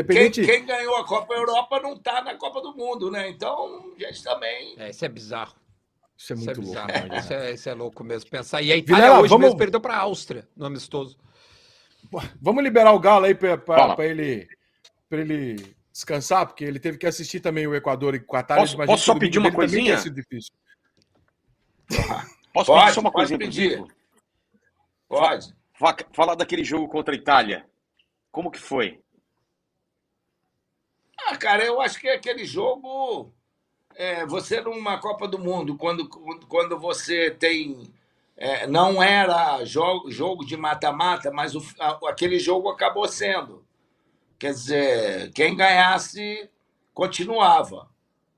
Quem, quem, ganhou a Copa Europa não está na Copa do Mundo, né? Então, gente também. É, isso é bizarro. Isso é muito isso é louco. Bizarro, isso, é, isso, é, louco mesmo pensar. E a Itália Vilela, hoje vamos... mesmo perdeu para a Áustria no amistoso. Vamos liberar o Galo aí para ele, ele descansar, porque ele teve que assistir também o Equador e o Qatar. Posso, posso só pedir uma coisinha? Difícil. Posso pode, pedir só uma coisinha pedir. Pode. Falar daquele jogo contra a Itália. Como que foi? Ah, cara, eu acho que aquele jogo. É, você numa Copa do Mundo, quando, quando você tem. É, não era jogo, jogo de mata-mata, mas o, a, aquele jogo acabou sendo. Quer dizer, quem ganhasse continuava,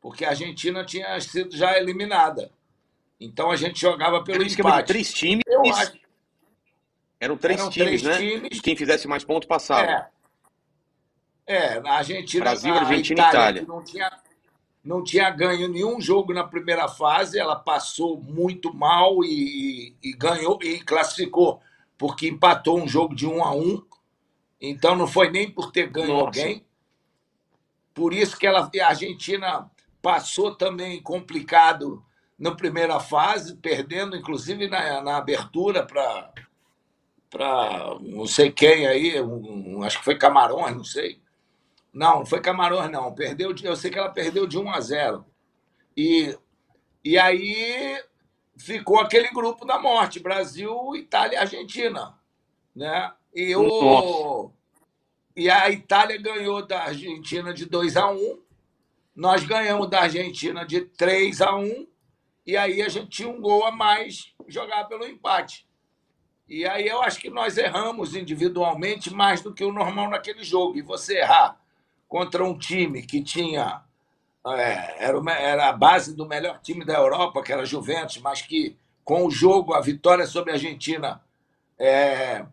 porque a Argentina tinha sido já eliminada. Então a gente jogava pelo empate. Três times. Eu acho... Eram três Eram times, três né? Times. Quem fizesse mais pontos passava. É. É, a Argentina, Brasil, a Argentina e Itália. Não tinha, não tinha ganho nenhum jogo na primeira fase, ela passou muito mal e, e ganhou e classificou, porque empatou um jogo de um a um. Então não foi nem por ter ganho Nossa. alguém. Por isso que ela, a Argentina passou também complicado na primeira fase, perdendo inclusive na, na abertura para para não sei quem aí, um, acho que foi Camarões, não sei. Não, foi Camarões, não. Perdeu, de, eu sei que ela perdeu de 1 a 0. E, e aí ficou aquele grupo da morte: Brasil, Itália e Argentina. Né? E, o, e a Itália ganhou da Argentina de 2 a 1. Nós ganhamos da Argentina de 3 a 1. E aí a gente tinha um gol a mais jogar pelo empate. E aí eu acho que nós erramos individualmente mais do que o normal naquele jogo. E você errar contra um time que tinha. É, era, uma, era a base do melhor time da Europa, que era a Juventus, mas que com o jogo, a vitória sobre a Argentina é,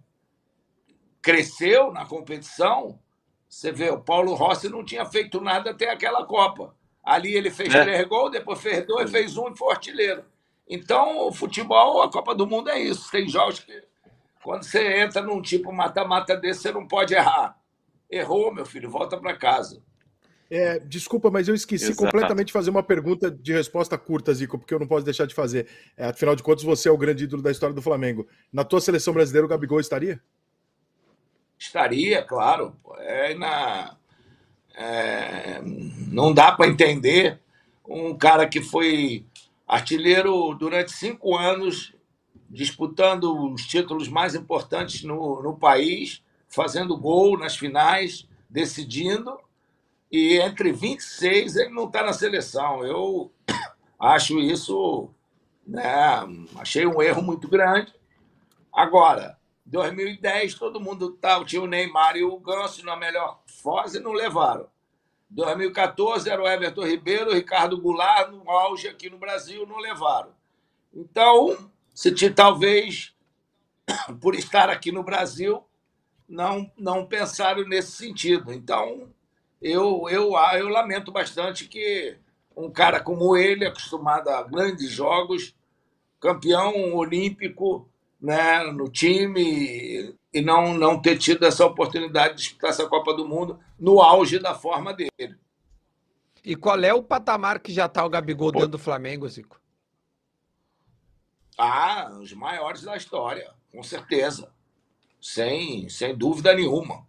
cresceu na competição. Você vê, o Paulo Rossi não tinha feito nada até aquela Copa. Ali ele fez é. três gols, depois fez dois, fez um e foi artilheiro. Então, o futebol, a Copa do Mundo é isso. Tem jogos que, quando você entra num tipo mata-mata desse, você não pode errar. Errou, meu filho, volta para casa. É, desculpa, mas eu esqueci Exato. completamente de fazer uma pergunta de resposta curta, Zico, porque eu não posso deixar de fazer. É, afinal de contas, você é o grande ídolo da história do Flamengo. Na tua seleção brasileira, o Gabigol estaria? Estaria, claro. É na, é, não dá para entender um cara que foi artilheiro durante cinco anos, disputando os títulos mais importantes no, no país, fazendo gol nas finais, decidindo, e entre 26 ele não está na seleção. Eu [coughs] acho isso, né, achei um erro muito grande. Agora, 2010, todo mundo tá, tinha o Neymar e o Ganso na melhor fase não levaram. 2014 era o Everton Ribeiro, o Ricardo Goulart no auge aqui no Brasil, não levaram. Então, se talvez [coughs] por estar aqui no Brasil, não, não pensaram nesse sentido. Então, eu, eu, eu lamento bastante que um cara como ele, acostumado a grandes jogos, campeão olímpico né, no time, e não, não ter tido essa oportunidade de disputar essa Copa do Mundo no auge da forma dele. E qual é o patamar que já tá o Gabigol dentro do Flamengo, Zico? Ah, os maiores da história, com certeza. Sem, sem dúvida nenhuma.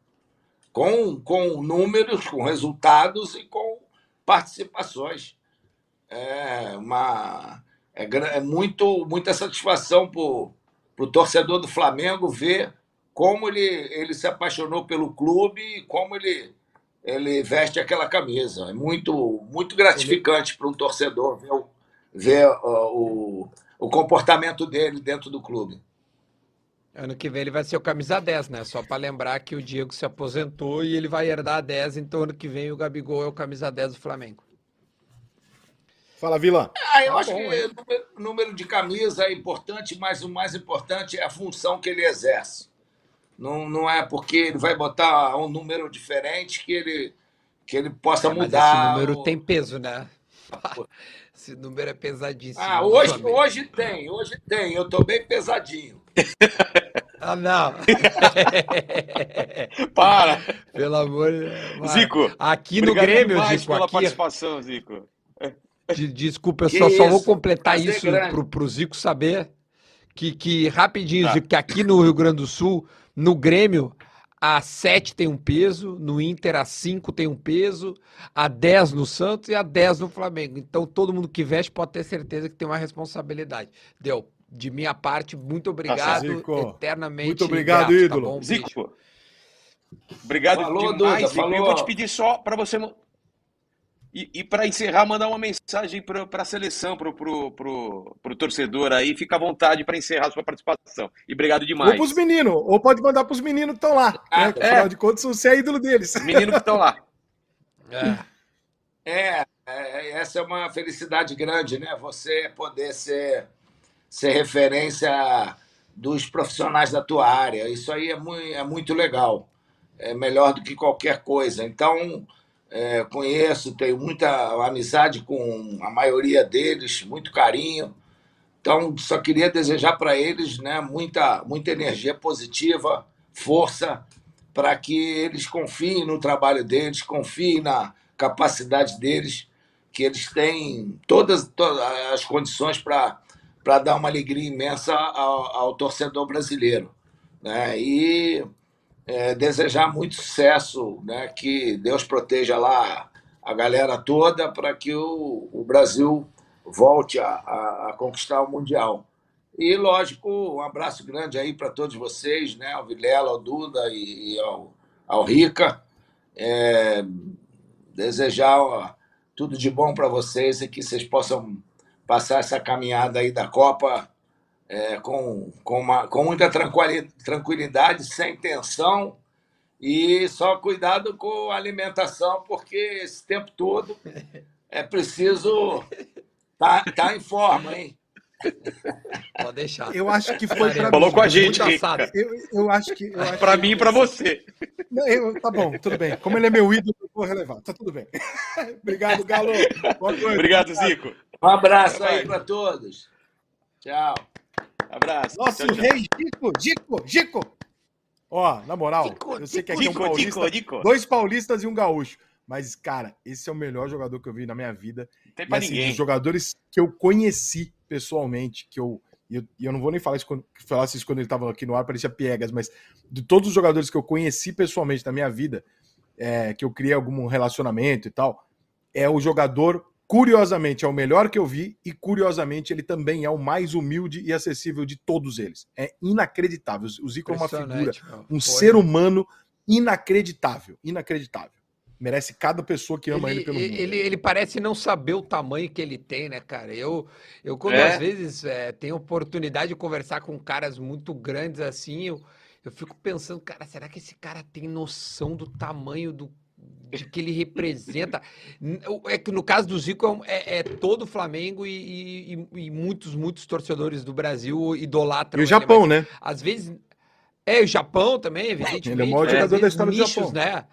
Com, com números, com resultados e com participações. É, uma, é, é muito, muita satisfação para o torcedor do Flamengo ver como ele, ele se apaixonou pelo clube e como ele, ele veste aquela camisa. É muito, muito gratificante para um torcedor ver, ver uh, o, o comportamento dele dentro do clube. Ano que vem ele vai ser o camisa 10, né? Só pra lembrar que o Diego se aposentou e ele vai herdar a 10, então ano que vem o Gabigol é o camisa 10 do Flamengo. Fala, Vila. Ah, eu Tá acho bom, que o número, de camisa é importante, mas o mais importante é a função que ele exerce. Não, não é porque ele vai botar um número diferente que ele, que ele possa É, mas mudar. esse número o- tem peso, né? [laughs] Esse número é pesadíssimo. Ah, hoje, hoje tem, hoje tem. Eu tô bem pesadinho. [laughs] Ah, não. [laughs] Para! Pelo amor de Deus. Zico, Aqui no Grêmio, Zico, pela aqui, participação, Zico. de- desculpa, eu só, só vou completar isso pro, pro Zico saber que, que rapidinho, Tá. Zico, que aqui no Rio Grande do Sul, no Grêmio, a 7 tem um peso, no Inter a 5 tem um peso, a 10 no Santos e a 10 no Flamengo. Então todo mundo que veste pode ter certeza que tem uma responsabilidade. Deu. De minha parte, muito obrigado. Zico. eternamente. Muito obrigado, grato, ídolo. Tá bom? Zico, obrigado Falou, demais, Duda, falou. Eu vou te pedir só para você... E, e para encerrar, mandar uma mensagem para a seleção, para o pro, pro, pro torcedor aí. Fica à vontade para encerrar a sua participação. E obrigado Ou demais. pros meninos, ou pode mandar pros meninos que estão lá. Ah, né? Afinal de contas, você é ídolo deles. Menino que estão lá. [laughs] É. É, é, essa é uma felicidade grande, né? Você poder ser, ser referência dos profissionais da tua área. Isso aí é muito, é muito legal. É melhor do que qualquer coisa. Então, é, conheço, tenho muita amizade com a maioria deles, muito carinho. Então, só queria desejar para eles né, muita, muita energia positiva, força, para que eles confiem no trabalho deles, confiem na capacidade deles, que eles têm todas, todas as condições para dar uma alegria imensa ao, ao torcedor brasileiro. Né? E é, desejar muito sucesso, né? que Deus proteja lá a galera toda para que o, o Brasil volte a, a, a conquistar o Mundial. E, lógico, um abraço grande aí para todos vocês, né? ao Vilela, ao Duda e, e ao, ao Rica. É, desejar ó, tudo de bom para vocês e que vocês possam passar essa caminhada aí da Copa é, com, com, uma, com muita tranquili- tranquilidade, sem tensão e só cuidado com a alimentação, porque esse tempo todo é preciso estar tá, tá em forma, hein? Pode deixar. Eu acho que foi pra Falou mim. com a gente. Eu, eu acho que. Para mim e para você. Não, eu- tá bom, tudo bem. Como ele é meu ídolo, eu vou relevar. Tá tudo bem. [laughs] Obrigado, Galo. Boa noite. Obrigado, Zico. Um abraço aí para todos. Tchau. Abraço. Nosso Tchau, tchau. rei Gico, Gico, Gico. Ó, na moral, Gico, eu sei que aqui é um Dico, paulista, Dico, Dico. dois paulistas e um gaúcho. Mas, cara, esse é o melhor jogador que eu vi na minha vida. Tem E pra assim, ninguém. dos jogadores que eu conheci pessoalmente, que eu. E eu, e eu não vou nem falar isso quando, falasse isso quando ele estava aqui no ar, parecia piegas, mas de todos os jogadores que eu conheci pessoalmente na minha vida, é, que eu criei algum relacionamento e tal, é o jogador, curiosamente, é o melhor que eu vi, e curiosamente ele também é o mais humilde e acessível de todos eles. É inacreditável. O Zico é uma figura, meu. um Foi. ser humano inacreditável. Inacreditável. Merece cada pessoa que ama ele, Ele, pelo mundo. ele, ele parece não saber o tamanho que ele tem, né, cara? Eu, eu quando É. às vezes é, tenho oportunidade de conversar com caras muito grandes assim, eu, eu fico pensando, cara, será que esse cara tem noção do tamanho do que ele representa? É que no caso do Zico é, é- é todo o Flamengo e, e- e- muitos, muitos torcedores do Brasil idolatram E o Japão, né? às vezes. É, o Japão também, evidentemente. Ele é o maior às jogador da história do nichos, Japão. né?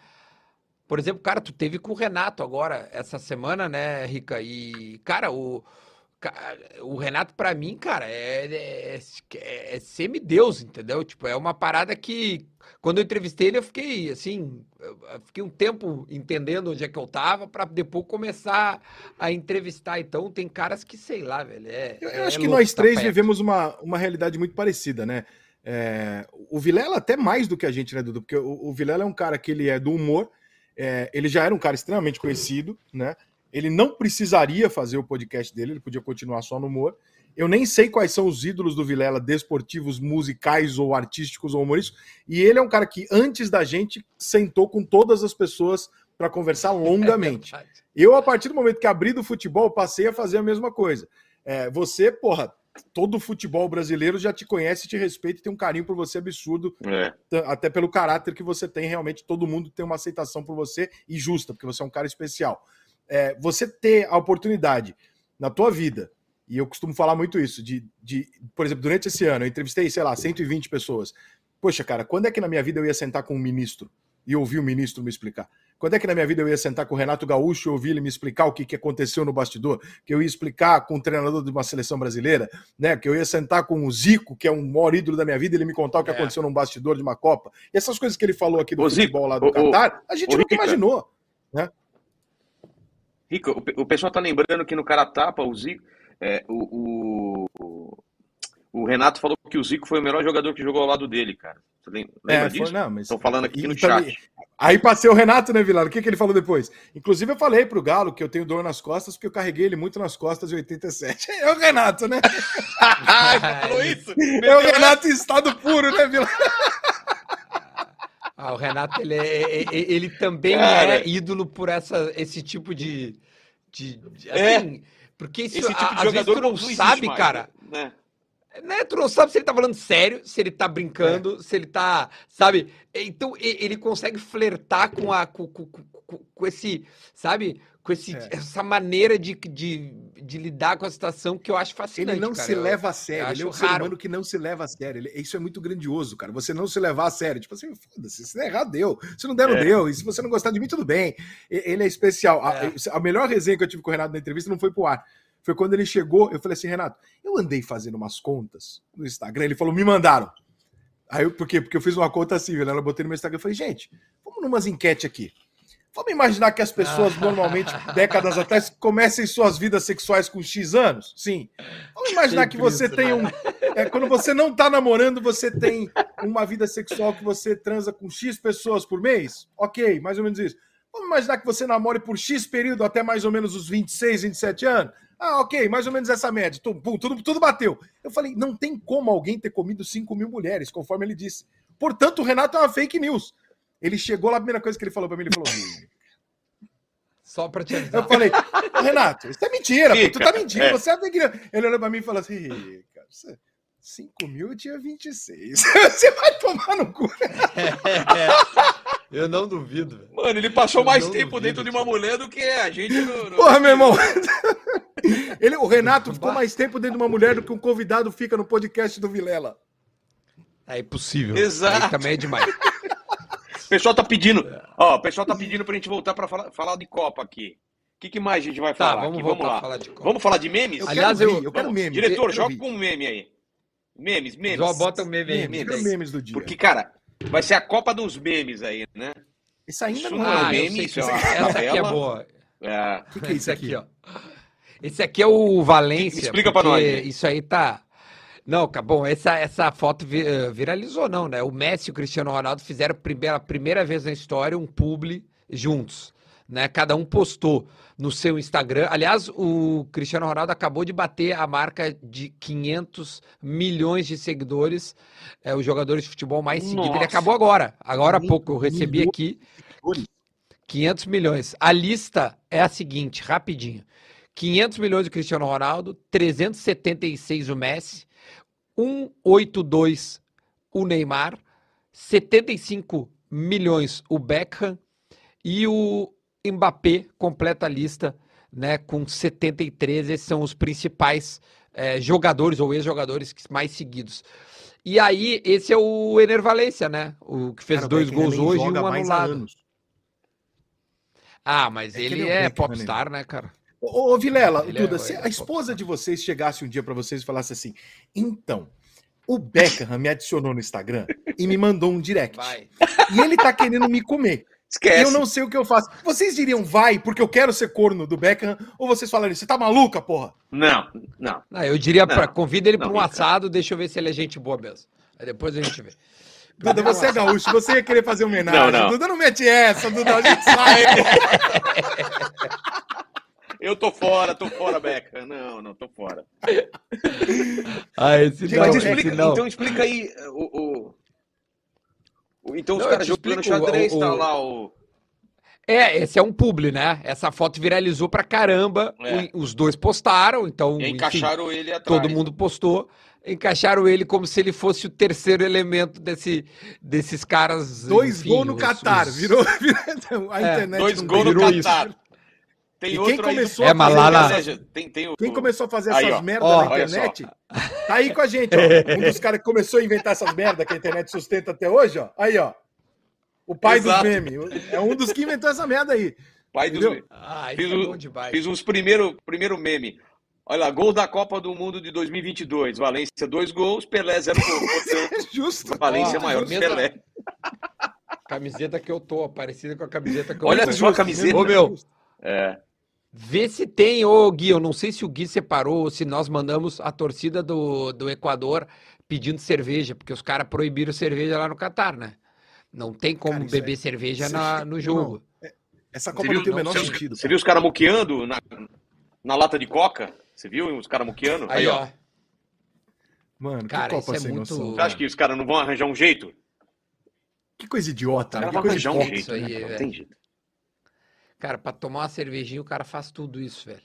Por exemplo, cara, tu teve com o Renato agora, essa semana, né, Rica? E, cara, o, o Renato, pra mim, cara, é, é, é, é semideus, entendeu? Tipo, é uma parada que, quando eu entrevistei ele, eu fiquei, assim, eu- fiquei um tempo entendendo onde é que eu tava, pra depois começar a entrevistar. Então, tem caras que, sei lá, velho, é. Eu, é eu acho que nós tá três perto. vivemos uma, uma realidade muito parecida, né? É, o Vilela até mais do que a gente, né, Dudu? Porque o, o Vilela é um cara que ele é do humor, é, ele já era um cara extremamente conhecido, né? Ele não precisaria fazer o podcast dele, ele podia continuar só no humor. Eu nem sei quais são os ídolos do Vilela, desportivos, musicais ou artísticos ou humorísticos. E ele é um cara que, antes da gente, sentou com todas as pessoas para conversar [laughs] longamente. É. Eu, a partir do momento que abri do futebol, passei a fazer a mesma coisa. É, você, porra, todo o futebol brasileiro já te conhece, te respeita e tem um carinho por você absurdo, É. até pelo caráter que você tem. Realmente, todo mundo tem uma aceitação por você e justa, porque você é um cara especial. É, você ter a oportunidade na tua vida, e eu costumo falar muito isso, de, de, por exemplo, durante esse ano, eu entrevistei, sei lá, 120 pessoas. Poxa, cara, quando é que na minha vida eu ia sentar com um ministro e ouvir o ministro me explicar? Quando é que na minha vida eu ia sentar com o Renato Gaúcho e ouvir ele me explicar o que, que aconteceu no bastidor? Que eu ia explicar com o treinador de uma seleção brasileira, né? Que eu ia sentar com o Zico, que é um maior ídolo da minha vida, e ele me contar o que É. aconteceu num bastidor de uma Copa. E essas coisas que ele falou aqui do Zico, futebol lá do ô, Catar, a gente ô, nunca Rica. imaginou. Rica, o, o pessoal tá lembrando que no cara tapa, o Zico. é, o, o, o Renato falou que o Zico foi o melhor jogador que jogou ao lado dele, cara. Você lem- lembra É, foi- disso? não, mas- Estão falando aqui e no chat. Aí passei o Renato, né, Vilar? O que, que ele falou depois? Inclusive, eu falei pro Galo que eu tenho dor nas costas, porque eu carreguei ele muito nas costas em 87. [laughs] É o Renato, né? [laughs] Falou isso? É o Renato em estado puro, né, Vilar? [laughs] Ah, o Renato, ele, é- é- é- ele também Cara. é ídolo por essa, esse tipo de. de, de- É. assim, porque isso, Esse tipo a- de às vezes tu não existe sabe, mais, cara. né? Né? Tu não sabe se ele tá falando sério, se ele tá brincando, se ele tá. Sabe? Então ele consegue flertar com, a, com, com, com- com esse. Sabe? Com esse, É. essa maneira de, de, de lidar com a situação que eu acho fascinante. Ele não cara. se Eu- leva a sério. Ele é um acho ser raro. humano que não se leva a sério. Ele- isso é muito grandioso, cara. Você não se levar a sério. Tipo assim, foda-se, se der errado, deu. Se não der, não É. deu. E se você não gostar de mim, tudo bem. Ele é especial. A- É. A, melhor resenha que eu tive com o Renato na entrevista não foi pro ar. Foi quando ele chegou, eu falei assim, Renato, eu andei fazendo umas contas no Instagram. Ele falou, me mandaram. Aí eu, por quê? Porque eu fiz uma conta civil, né? Eu botei no meu Instagram. Eu falei, gente, vamos numas enquete aqui. Vamos imaginar que as pessoas normalmente, décadas atrás, comecem suas vidas sexuais com X anos? Sim. Vamos imaginar que você tem né? um. é, quando você não tá namorando, você tem uma vida sexual que você transa com X pessoas por mês? Ok, mais ou menos isso. Vamos imaginar que você namore por X período até mais ou menos os 26, 27 anos? Ah, ok, mais ou menos essa média. Tum, pum, Tudo, tudo bateu. Eu falei, não tem como alguém ter comido 5 mil mulheres, conforme ele disse. Portanto, o Renato é uma fake news. Ele chegou lá, a primeira coisa que ele falou pra mim, ele falou: "Hum, [laughs] Só pra te eu avisar. falei, "Ô, Renato, isso é mentira, pô, tu tá mentindo, é. você é fake news." Ele olhou pra mim e falou assim: "Ih, cara, você- 5 mil eu tinha 26. [laughs] Você vai tomar no cu. [laughs] Eu não duvido, velho. Mano, ele passou Eu mais tempo duvido, dentro de uma mulher do que a gente no. no- Porra, meu irmão. [laughs] Ele, o Renato ficou mais tempo dentro de uma mulher do que um convidado fica no podcast do Vilela. É impossível. Exato. Aí também é demais. [laughs] O pessoal tá pedindo. Ó, o pessoal tá pedindo pra gente voltar pra falar, falar de Copa aqui. O que, que mais a gente vai Tá, falar vamos aqui? Vamos lá. falar de Copa. Vamos falar de memes? Eu Aliás, quero eu- eu quero memes. Diretor, eu joga com um meme aí. Memes, memes. Só bota o meme aí. memes, memes do dia. Porque, cara, vai ser a Copa dos memes aí, né? Isso ainda Isso não não é é Ah, meme, isso é uma essa aqui é tabela. boa. É. O que, que é isso aqui? ó. Esse aqui é o Valência. Explica pra nós. Isso aí tá. Não, bom, essa, essa foto vi- eh, viralizou, não, né? O Messi e o Cristiano Ronaldo fizeram pela primeira vez na história um publi juntos, né? Cada um postou no seu Instagram. Aliás, o Cristiano Ronaldo acabou de bater a marca de 500 milhões de seguidores, é o jogador de futebol mais seguido. Ele Nossa. acabou agora, agora há 500 pouco, eu recebi aqui. seguidores? 500 milhões. A lista é a seguinte, rapidinho. 500 milhões do Cristiano Ronaldo, 376 o Messi, 182 o Neymar, 75 milhões o Beckham e o Mbappé completa a lista, né, com 73. Esses são os principais eh, jogadores ou ex-jogadores mais seguidos. E aí, esse é o Ener Valencia, né? O que fez Cara, dois gols hoje e um anulado. Ah, mas É ele, ele é é popstar, né, cara? Ô, ô Vilela, Ele é- Duda, ele se é a esposa popstar. de vocês chegasse um dia pra vocês e falasse assim: então, o Beckham me adicionou no Instagram e me mandou um direct. Vai. E ele tá querendo me comer. Esquece. Eu não sei o que eu faço. Vocês diriam vai porque eu quero ser corno do Beckham? Ou vocês falariam, você tá maluca, porra? Não, não. Não, eu diria, Não, pra, convida ele para um assado, deixa eu ver se ele é gente boa mesmo. Aí depois a gente vê. Duda, você é gaúcho, você ia querer fazer homenagem. Não, não. Duda, não mete essa, Duda, a gente sabe. [laughs] Eu tô fora, tô fora, Beca. Não, não, tô fora. Ah, esse Gente, não, explica, esse não. então explica aí o- o- então os caras jogando xadrez, o- tá lá o. É, esse é um publi, né? Essa foto viralizou pra caramba. É. Os dois postaram, então, E enfim, encaixaram ele atrás. todo mundo postou. Encaixaram ele como se ele fosse o terceiro elemento desse, desses caras. Dois enfim, gols no os- Catar. os- Virou, [laughs] virou a É, internet. Dois não gols no virou isso. Catar. Tem E outro quem do- começou É, mas lá fazer tem, tem o, Quem começou a fazer Aí, essas ó. merdas na olha internet, tá aí com a gente, ó. Um dos caras que começou a inventar essas merdas que a internet sustenta até hoje, ó. Aí, ó. O pai Exato. dos memes. É um dos que inventou essa merda aí. pai dos. Entendeu? Ah, Fiz, é fiz uns primeiro, primeiro meme. Olha lá, gol da Copa do Mundo de 2022. Valência, dois gols. Pelé, zero gol. Portanto, [laughs] É justo. Valência Ó, maior que Pelé. Camiseta que eu tô, parecida com a camiseta que eu Olha tô. só a camiseta. Ô, meu, É. Vê se tem, ô Gui, eu não sei se o Gui separou ou se nós mandamos a torcida do, do Equador pedindo cerveja, porque os caras proibiram cerveja lá no Catar, né? Não tem como Cara, beber é- cerveja isso na, é- no jogo. Essa Você Copa viu, não tem o menor você- sentido. Você viu os caras muqueando na, na lata de coca? Você viu os caras muqueando? Aí, ó. Mano, que Cara, Copa isso é muito- noção. Você acha que os caras não vão arranjar um jeito? Que coisa idiota. Né? Que coisa um jeito. isso aí, né. Não tem jeito. Cara, pra tomar uma cervejinha, o cara faz tudo isso, velho.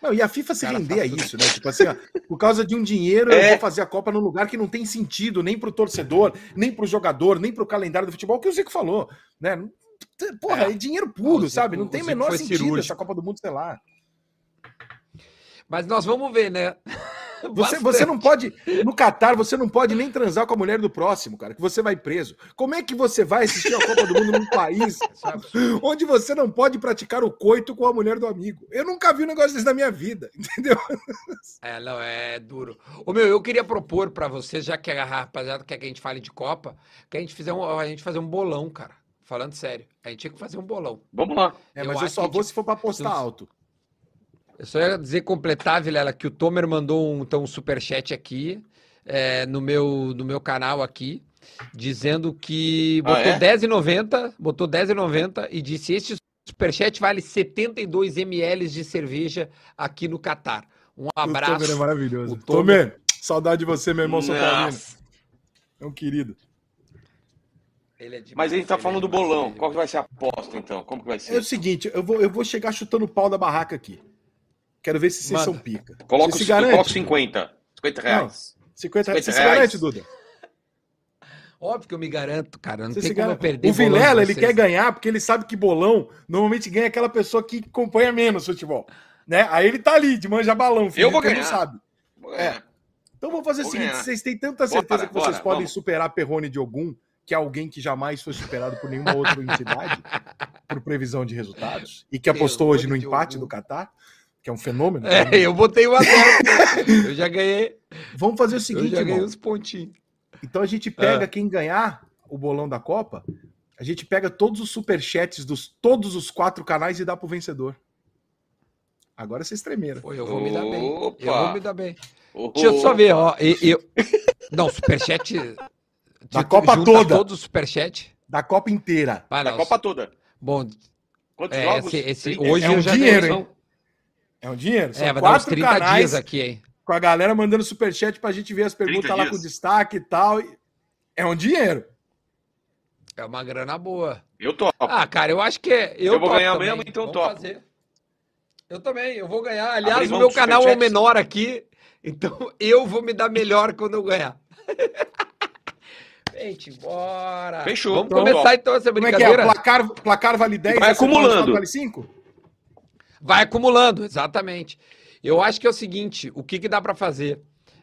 Não, e a FIFA se Cara, render faz a tudo. isso, né? Tipo assim, ó, por causa de um dinheiro, eu É. vou fazer a Copa num lugar que não tem sentido, nem pro torcedor, nem pro jogador, nem pro calendário do futebol, que o Zico falou, né? Não- Porra, é, dinheiro O puro, Zico- sabe? Não tem o menor sentido cirúrgico. essa Copa do Mundo, sei lá. Mas nós vamos ver, né? [laughs] Você, você não pode, no Catar, você não pode nem transar com a mulher do próximo, cara, que você vai preso. Como é que você vai assistir a Copa do Mundo num país [laughs] Sabe? onde você não pode praticar o coito com a mulher do amigo? Eu nunca vi um negócio desse na minha vida, [laughs] entendeu? É, não, é duro. Ô, meu, eu queria propor pra vocês, já que a rapaziada quer que a gente fale de Copa, que a gente fizer um, a gente fazer um bolão, cara. Falando sério. A gente tinha que fazer um bolão. Vamos lá. É, Eu mas eu, acho só vou tipo, se for pra postar se- alto. Eu só ia dizer, completar, Vilela, que o Tomer mandou um, então, um superchat aqui, é, no, meu, no meu canal aqui, dizendo que Ah, botou é? 10,90, botou 10,90 e disse, este superchat vale 72 ml de cerveja aqui no Catar. Um O Tomer é abraço. maravilhoso. O Tomer- Tomer, saudade de você, meu irmão São Paulino. É um querido. Ele é Mas a gente tá ele é falando do bolão. é Qual que vai ser a aposta, então? Como que vai É ser? o seguinte, eu vou, eu vou chegar chutando o pau da barraca aqui. Quero ver se vocês Manda. são pica. Coloca, Você os- se garante? coloca 50. 50 reais. 50 reais. Você 50 se garante, Duda? Óbvio que eu me garanto, cara. Não Você tem se como eu perder O Vilela, ele quer ganhar porque ele sabe que bolão normalmente ganha aquela pessoa que acompanha menos futebol. Né? Aí ele tá ali, de manja balão, Eu vou que não ganhar. sabe. É. Então vamos fazer o Vou seguinte: ganhar. vocês têm tanta certeza Bora, que vocês bora, podem vamos. superar Perrone de Ogum, que é alguém que jamais foi superado por nenhuma outra [laughs] entidade, por previsão de resultados, e que apostou hoje no Perrone empate Ogum. do Catar, que é um fenômeno. É, eu botei o a zero. [laughs] eu já ganhei. Vamos fazer o Eu seguinte, já ganhei irmão. uns pontinhos. Então a gente pega Ah. quem ganhar o bolão da Copa, A gente pega todos os superchats dos todos os quatro canais e dá pro vencedor. Agora vocês tremeram. Pô, eu vou me dar bem. Eu Opa. vou me dar bem. Ô, Deixa eu só ver, ó. e- eu... [laughs] Não, superchat. Da Copa toda. Todos os superchat. Da Copa inteira. Ah, Da Copa toda. Bom, Quantos é, jogos? esse, esse- hoje É um eu já dinheiro, hein? É um dinheiro. São É, vai dar uns quatro 30 canais dias aqui, hein? com a galera mandando superchat pra gente ver as perguntas 30 lá dias. com destaque e tal. É um dinheiro. É uma grana boa. Eu topo. Ah, cara, eu acho que é. Eu, Eu vou ganhar também. mesmo, então Vamos topo. fazer. Eu também, eu vou ganhar. Aliás, o meu canal é o menor aqui, então [laughs] eu vou me dar melhor quando eu ganhar. Gente, bora. Fechou. Vamos Então, começar então essa Como é que é? brincadeira. Placar, placar vale 10, Vai essa acumulando. vale 5? Vai acumulando, exatamente. Eu acho que é o seguinte: o que, que dá pra fazer?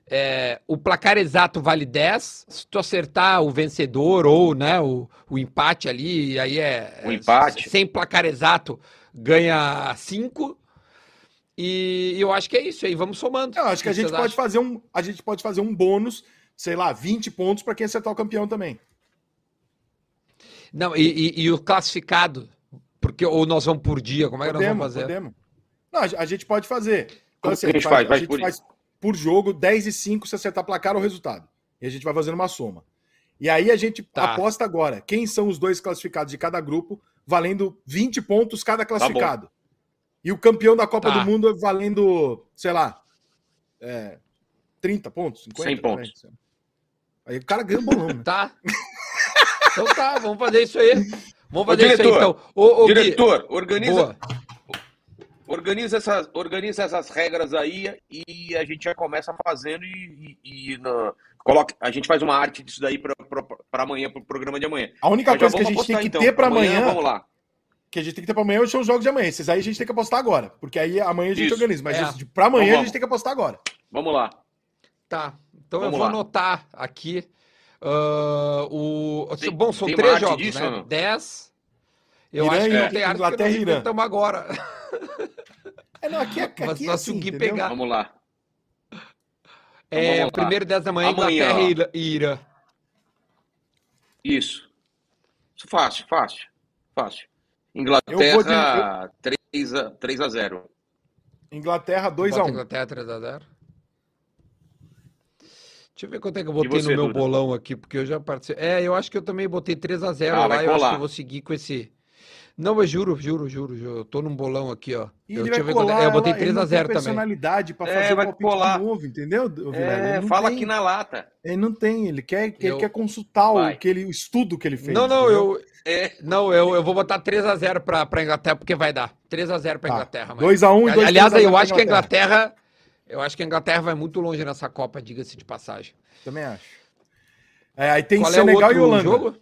É, o placar exato vale 10. Se tu acertar o vencedor ou né, o, o empate ali, aí é. O empate. Sem placar exato, ganha 5. E eu acho que é isso aí. Vamos somando. Eu acho que a gente pode acham? fazer um, a gente pode fazer um bônus, sei lá, 20 pontos pra quem acertar o campeão também. Não, e, e- e o classificado? Porque, ou nós vamos por dia? Como é que nós vamos fazer? podemos. Não, a a gente pode fazer. Então, assim, a gente faz? a Vai gente por faz por jogo 10 e 5 se acertar placar ou resultado. E a gente vai fazendo uma soma. E aí a gente Tá. aposta agora quem são os dois classificados de cada grupo, valendo 20 pontos cada classificado. e o campeão da Copa Tá. do Mundo valendo, sei lá, é, 30 pontos, 50 100 pontos. né? Aí o cara ganha um bolão, né? [laughs] Tá. então tá, vamos fazer isso aí. Vamos Ô, fazer isso aí diretor, então. Ô, ô, Gui, Diretor, organiza, boa. organiza, essas, organiza essas regras aí e a gente já começa fazendo e, e- e na- coloca, a gente faz uma arte disso daí para amanhã, para o programa de amanhã. A única Mas coisa que a vamos gente tem apostar, que então. ter pra amanhã, Vamos lá. que a gente tem que ter pra amanhã são os jogos de amanhã. Esses aí a gente tem que apostar agora, porque aí amanhã a gente Isso. organiza. Mas É. pra amanhã Então a vamos. gente tem que apostar agora. Vamos lá. Tá. Então Vamos eu vou lá. anotar aqui. Ah, o... Tem- Bom, são três jogos, disso né? ou não? 10. Eu Irã acho que não tem arte Inglaterra nós e Irã. inventamos agora. [laughs] É, não, aqui é, aqui Mas é só assim, se o Gui entendeu? pegar. Vamos lá. É, vamos o lá. primeiro 10 da manhã, Amanhã, Inglaterra e Irã-. Isso. Isso Fácil, fácil. Fácil. Inglaterra 3 a, 3 a 0. Inglaterra Bota 2x1. Inglaterra 3x0. Deixa eu ver quanto é que eu botei você, no meu Duda? bolão aqui, porque eu já participei. É, eu acho que eu também botei 3x0 Ah, lá. vai Eu acho colar. que eu vou seguir com esse. Não, eu juro, juro, juro, juro. Eu tô num bolão aqui, ó. E eu, ele deixa vai ver quanto é- colar, é, eu botei ela- ele não 3x0 tem também. personalidade pra É, fazer vai o palpite colar. de novo, entendeu? É, fala tem. aqui na lata. Ele não tem, ele quer, ele Eu- quer consultar o, Vai. que ele, o estudo que ele fez. Não, não, entendeu? eu. É. Não, eu, eu vou botar 3x0 pra, pra Inglaterra, porque vai dar. 3x0 pra Tá. Inglaterra. mas- 2x1 e 2 Aliás, eu acho que a Inglaterra. Eu acho que a Inglaterra vai muito longe nessa Copa, diga-se de passagem. Também acho. É, aí tem Qual é o Senegal e outro Holanda. jogo?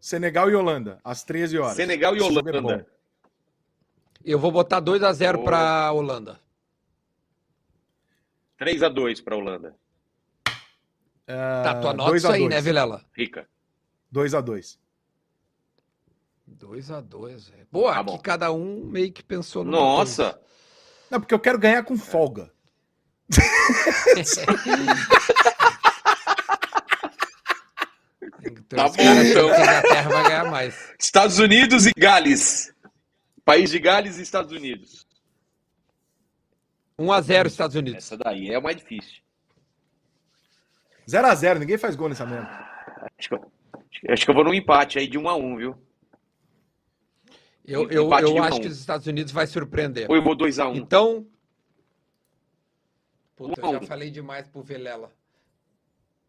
Senegal e Holanda, às 13 horas. Senegal e é Holanda. Eu vou botar 2x0 Boa. pra Holanda. 3 a 2 para Holanda. Tá, tu anota isso a aí, dois. né, Vilela? Rica. 2x2. 2x2, velho. Boa, Tá aqui bom. cada um meio que pensou no. Nossa. Não, porque eu quero ganhar com folga. Tá bom, então. A Inglaterra vai ganhar mais. Estados Unidos e Gales. País de Gales e Estados Unidos. 1x0 Estados Unidos. Essa daí é a mais difícil. 0x0, ninguém faz gol nessa merda. Acho que, eu, acho que eu vou num empate aí de 1 a 1 viu? Eu, eu, eu acho um. que os Estados Unidos vai surpreender. Ou eu vou 2 a 1 Então. Puta, Um a eu já um. falei demais pro Vilela.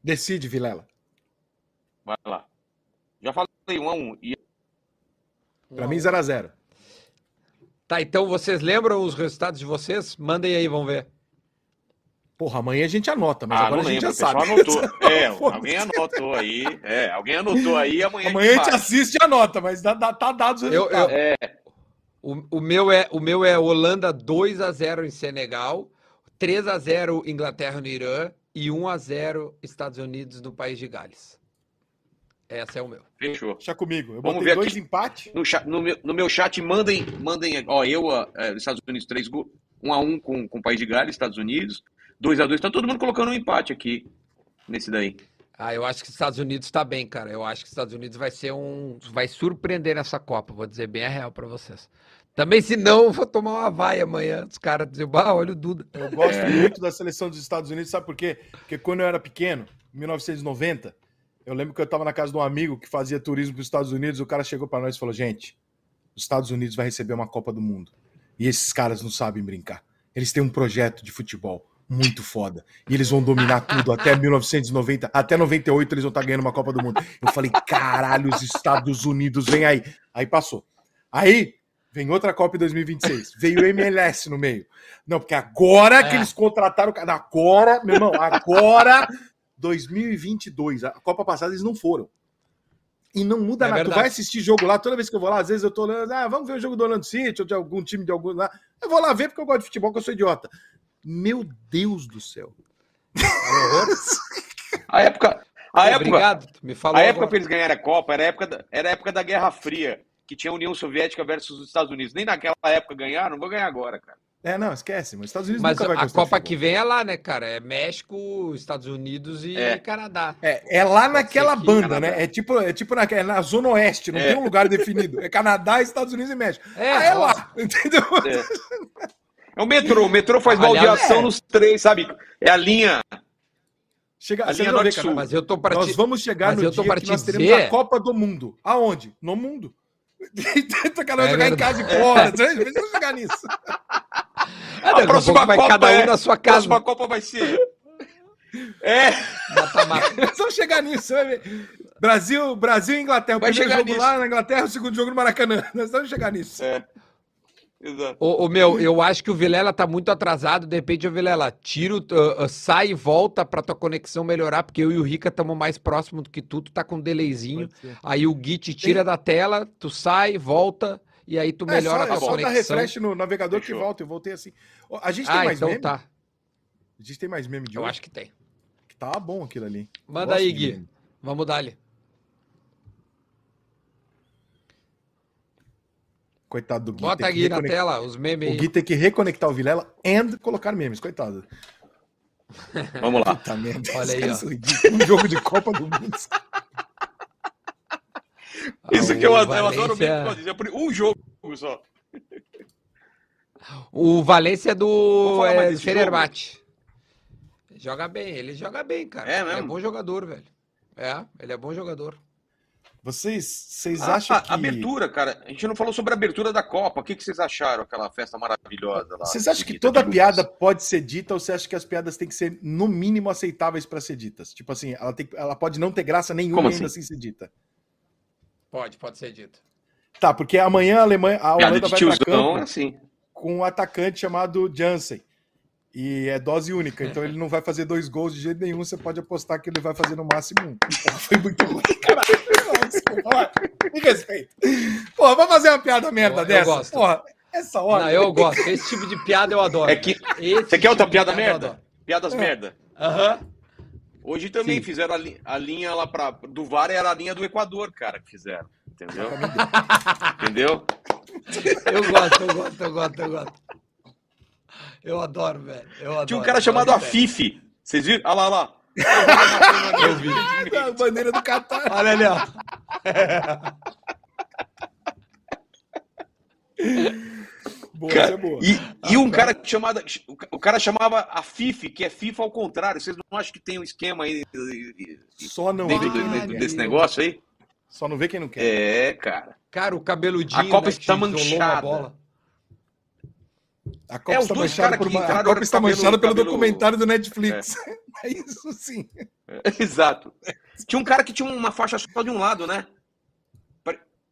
Decide, Vilela. Vai lá. Já falei 1 a 1 E Pra mim, 0x0. Tá, então vocês lembram os resultados de vocês? Mandem aí, vamos ver. Porra, amanhã a gente anota, mas ah, agora a gente lembro, já sabe. anotou. [laughs] É, alguém anotou aí. É, alguém anotou aí, amanhã, Amanhã a gente faz. assiste e anota, mas dá, dá- tá dado os Eu- resultados. eu- É, O, o meu é o meu é Holanda 2 a 0 em Senegal, 3 a 0 Inglaterra no Irã e 1 a 0 Estados Unidos no país de Gales. Essa é o meu. fechou. Deixa comigo. Eu Vamos botei ver dois aqui. empates. No, no, meu, no meu chat, mandem, mandem ó, eu, é, os Estados Unidos, 3 gols, 1 a 1 com, com o País de Gales, Estados Unidos, 2 a 2 Tá todo mundo colocando um empate aqui, nesse daí. Ah, eu acho que os Estados Unidos tá bem, cara. Eu acho que os Estados Unidos vai ser um. Vai surpreender nessa Copa, vou dizer bem a real pra vocês. Também, se não, vou tomar uma vaia amanhã. Os caras dizem, bah, olha o Duda. Eu gosto muito da seleção dos Estados Unidos, sabe por quê? Porque quando eu era pequeno, em 1990, eu lembro que eu estava na casa de um amigo que fazia turismo para os Estados Unidos. O cara chegou para nós e falou: Gente, os Estados Unidos vai receber uma Copa do Mundo. E esses caras não sabem brincar. Eles têm um projeto de futebol muito foda. E eles vão dominar tudo até 1990, até 98 eles vão estar ganhando uma Copa do Mundo. Eu falei, caralho, os Estados Unidos, vem aí. Aí passou. Aí vem outra Copa em 2026. Veio o MLS no meio. Não, porque agora que É. eles contrataram o cara. Agora, meu irmão, agora [laughs] 2022. A Copa passada eles não foram. E não muda É nada. Tu verdade. vai assistir jogo lá, toda vez que eu vou lá, às vezes eu tô olhando, ah, vamos ver o jogo do Orlando City ou de algum time de algum lá. Eu vou lá ver porque eu gosto de futebol, que eu sou idiota. Meu Deus do céu. A época, a época, Obrigado, tu me falou. a época agora. para eles ganharem a Copa era a época da, era a época da Guerra Fria, que tinha a União Soviética versus os Estados Unidos. Nem naquela época ganharam, não vou ganhar agora, cara. É, não, esquece, mas os Estados Unidos Mas nunca vai a gostar de Copa que vem é lá, né, cara? É México, Estados Unidos e É. Canadá. É, é lá naquela ser que banda, Canadá. né? É tipo, é tipo na, é na Zona Oeste, não É. tem um lugar definido. É Canadá, Estados Unidos e México. É, ah, é lá, entendeu? É o metrô, o metrô faz Aliás, baldeação é. nos três, sabe? É a linha. Chega, A linha norte-sul. Mas eu tô para Nós vamos chegar mas no eu tô dia que te nós teremos dizer- a Copa do Mundo. Aonde? No mundo. Tenta cada um É jogar em casa e fora. Vocês vão chegar nisso. Daqui a pouco vai cada um é- na sua A casa. próxima Copa vai ser. É, vamos [laughs] chegar nisso. Você vai ver. Brasil, Brasil e Inglaterra. O Vai primeiro jogo nisso. lá na Inglaterra, o segundo jogo no Maracanã. Nós vamos chegar nisso. é. Exato. Ô, ô, meu, eu acho que o Vilela tá muito atrasado. De repente, o Vilela, tira, o- ah, ah, sai e volta pra tua conexão melhorar, porque eu e o Rica estamos mais próximos do que tu. Tu tá com um delayzinho. Aí o Gui te tira da tela, tu sai, volta, e aí tu melhora é só, a é tua só dar conexão. refresh no navegador que volta. Eu voltei assim. A gente tem Ah, mais então meme? tá. A gente tem mais meme de Eu hoje? acho que tem. tá bom aquilo ali. Manda aí, Gui. meme. Vamos dar ali. Coitado do Gui. Bota aqui na tela os memes O. Gui tem que reconectar o Vilela e colocar memes. Coitado. [laughs] Vamos lá. Puta merda. Olha aí, ó. Um jogo de Copa do Mundo. [laughs] Isso que eu, adoro- eu adoro Valência- mesmo. por Um jogo só. O Valência é do, é, Fenerbahçe. Joga bem, ele joga bem, cara. É Ele é mesmo? bom jogador, velho. É, ele é bom jogador. Vocês, vocês A, acham a- que... Ah, abertura, cara. A gente não falou sobre a abertura da Copa. O que, que vocês acharam? Aquela festa maravilhosa lá. Vocês acham que Bonita, toda piada pode ser dita ou você acha que as piadas têm que ser, no mínimo, aceitáveis para ser ditas? Tipo assim, ela, tem, ela pode não ter graça nenhuma Como e ainda assim? assim ser dita. Pode, pode ser dito. Tá, porque amanhã a Alemanha, a Holanda de vai para tiozão campo é assim. com um atacante chamado Jansen. E é dose única, então ele não vai fazer dois gols de jeito nenhum. Você pode apostar que ele vai fazer no máximo um. Foi muito ruim, caralho. Não, desculpa. Me respeita. Porra, vamos fazer uma piada merda Eu- eu dessa? gosto. Porra, essa hora. Não, eu gosto. Esse tipo de piada eu adoro. É que- Esse Você quer outra tipo de piada merda? Piadas É. merda. Aham. Hoje também Sim. fizeram a, li- a linha lá pra, do VAR, era a linha do Equador, cara, que fizeram. Entendeu? [laughs] Entendeu? Eu gosto, eu gosto, eu gosto, eu gosto. Eu adoro, velho. Eu adoro. Tinha um cara chamado velho. Afife. Vocês viram? Olha lá, olha lá. Eu vi. [laughs] A bandeira do Catar. Olha ali, ó. [laughs] Boa, Cara, essa é boa. E, e um cara que chamava. O cara chamava a FIF, que é FIFA ao contrário. Vocês não acham que tem um esquema aí Só não dentro vê quem dentro quer. desse negócio aí? Só não vê quem não quer. É, cara. Cara, o cabeludinho. A Copa né, está manchada. A Copa É, os está dois manchada por que uma... A Copa está cabelo- manchada pelo cabelo- documentário do Netflix. [laughs] É. isso sim. Exato. Tinha um cara que tinha uma faixa só de um lado, né?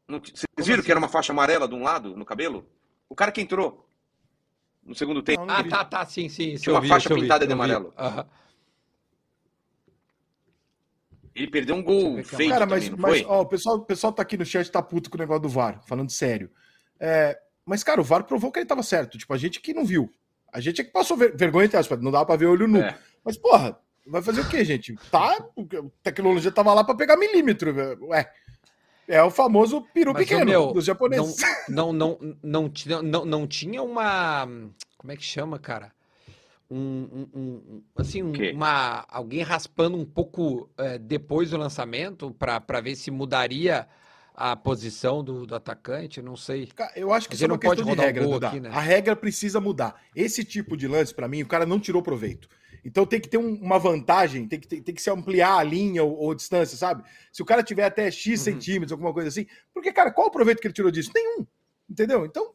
Vocês viram que era uma faixa amarela de um lado no cabelo? O cara que entrou no segundo tempo. Não, não Ah, tá, tá, sim, sim. Tinha uma vi, faixa eu vi, pintada de amarelo. Ele perdeu um gol feito Cara, mas, também, não mas foi? ó, o, pessoal, o pessoal tá aqui no chat tá puto com o negócio do VAR, falando sério. É, mas, cara, o VAR provou que ele tava certo. Tipo, a gente que não viu. A gente é que passou ver- vergonha, entre aspas, não dava pra ver olho nu. É. Mas, porra, vai fazer o quê, gente? Tá, porque a tecnologia tava lá pra pegar milímetro. Ué, é o famoso peru Mas, pequeno meu, dos japoneses. Não, não, não, não, tinha, não, não tinha uma. Como é que chama, cara? um, um- um- assim, um- uma, alguém raspando um pouco é, depois do lançamento para ver se mudaria a posição do, do atacante? Não sei. Eu acho que isso é uma não pode questão de regra, aqui, né? A regra precisa mudar. Esse tipo de lance, pra mim, o cara não tirou proveito. Então tem que ter um- uma vantagem, tem que, ter- tem que se ampliar a linha ou, ou a distância, sabe? Se o cara tiver até X Uhum. centímetros, alguma coisa assim. Porque, cara, qual o proveito que ele tirou disso? Nenhum. Entendeu? Então,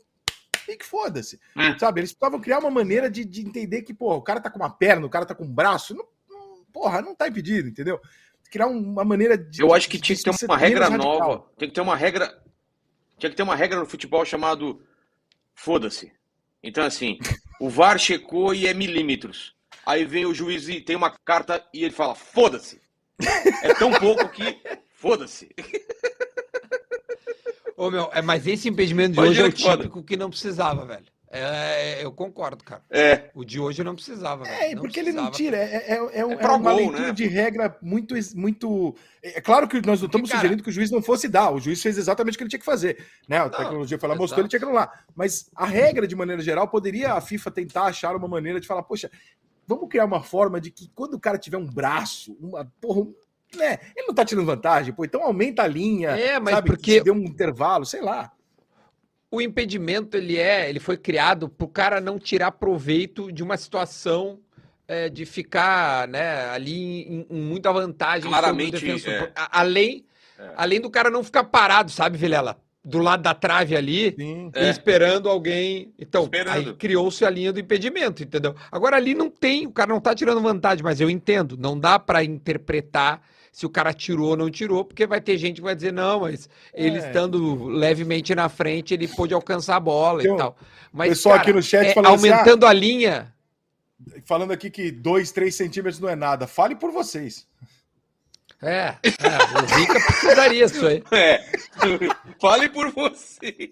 tem que foda-se. Hum. Sabe? Eles precisavam criar uma maneira de, de entender que, porra, o cara tá com uma perna, o cara tá com um braço. Não, não- porra, não tá impedido, entendeu? Criar um- uma maneira de. Eu acho que tinha que ter uma regra radical. nova. Tem que ter uma regra. Tinha que ter uma regra no futebol chamado foda-se. Então, assim, o VAR checou e é milímetros. Aí vem o juiz e tem uma carta e ele fala: foda-se. É tão pouco que foda-se. Ô, meu, é, mas esse impedimento de Imagina hoje é o que foda. típico que não precisava, velho. É, eu concordo, cara. É. O de hoje não precisava. É, porque ele não precisava. tira. É, é, é, um- É é uma gol, leitura né? de regra muito. muito é claro que nós não estamos cara- sugerindo que o juiz não fosse dar. O juiz fez exatamente o que ele tinha que fazer. Né? A tecnologia foi lá, mostrou, ele tinha que anular. Mas a regra, de maneira geral, poderia a FIFA tentar achar uma maneira de falar, poxa, vamos criar uma forma de que quando o cara tiver um braço, uma porra. Né? Ele não tá tirando vantagem, pô, então aumenta a linha. É, mas sabe? porque- dê um intervalo, sei lá. O impedimento, ele é, ele foi criado pro cara não tirar proveito de uma situação é, de ficar, né, ali em, em muita vantagem sobre o Claramente, defensor. é. A- Além, É. além do cara não ficar parado, sabe, Vilela? Do lado da trave ali, Sim. É. esperando alguém. Então, Esperando. aí criou-se a linha do impedimento, entendeu? Agora ali não tem, o cara não tá tirando vantagem, mas eu entendo, não dá pra interpretar se o cara tirou ou não tirou, porque vai ter gente que vai dizer, não, mas ele É. estando levemente na frente, ele pôde alcançar a bola Tem e tal. Mas, pessoal cara, aqui no chat é, falando assim, aumentando a linha. Falando aqui que 2, 3 centímetros não é nada. Fale por vocês. É, é, o Rica precisaria disso aí. [laughs] É. Fale por vocês.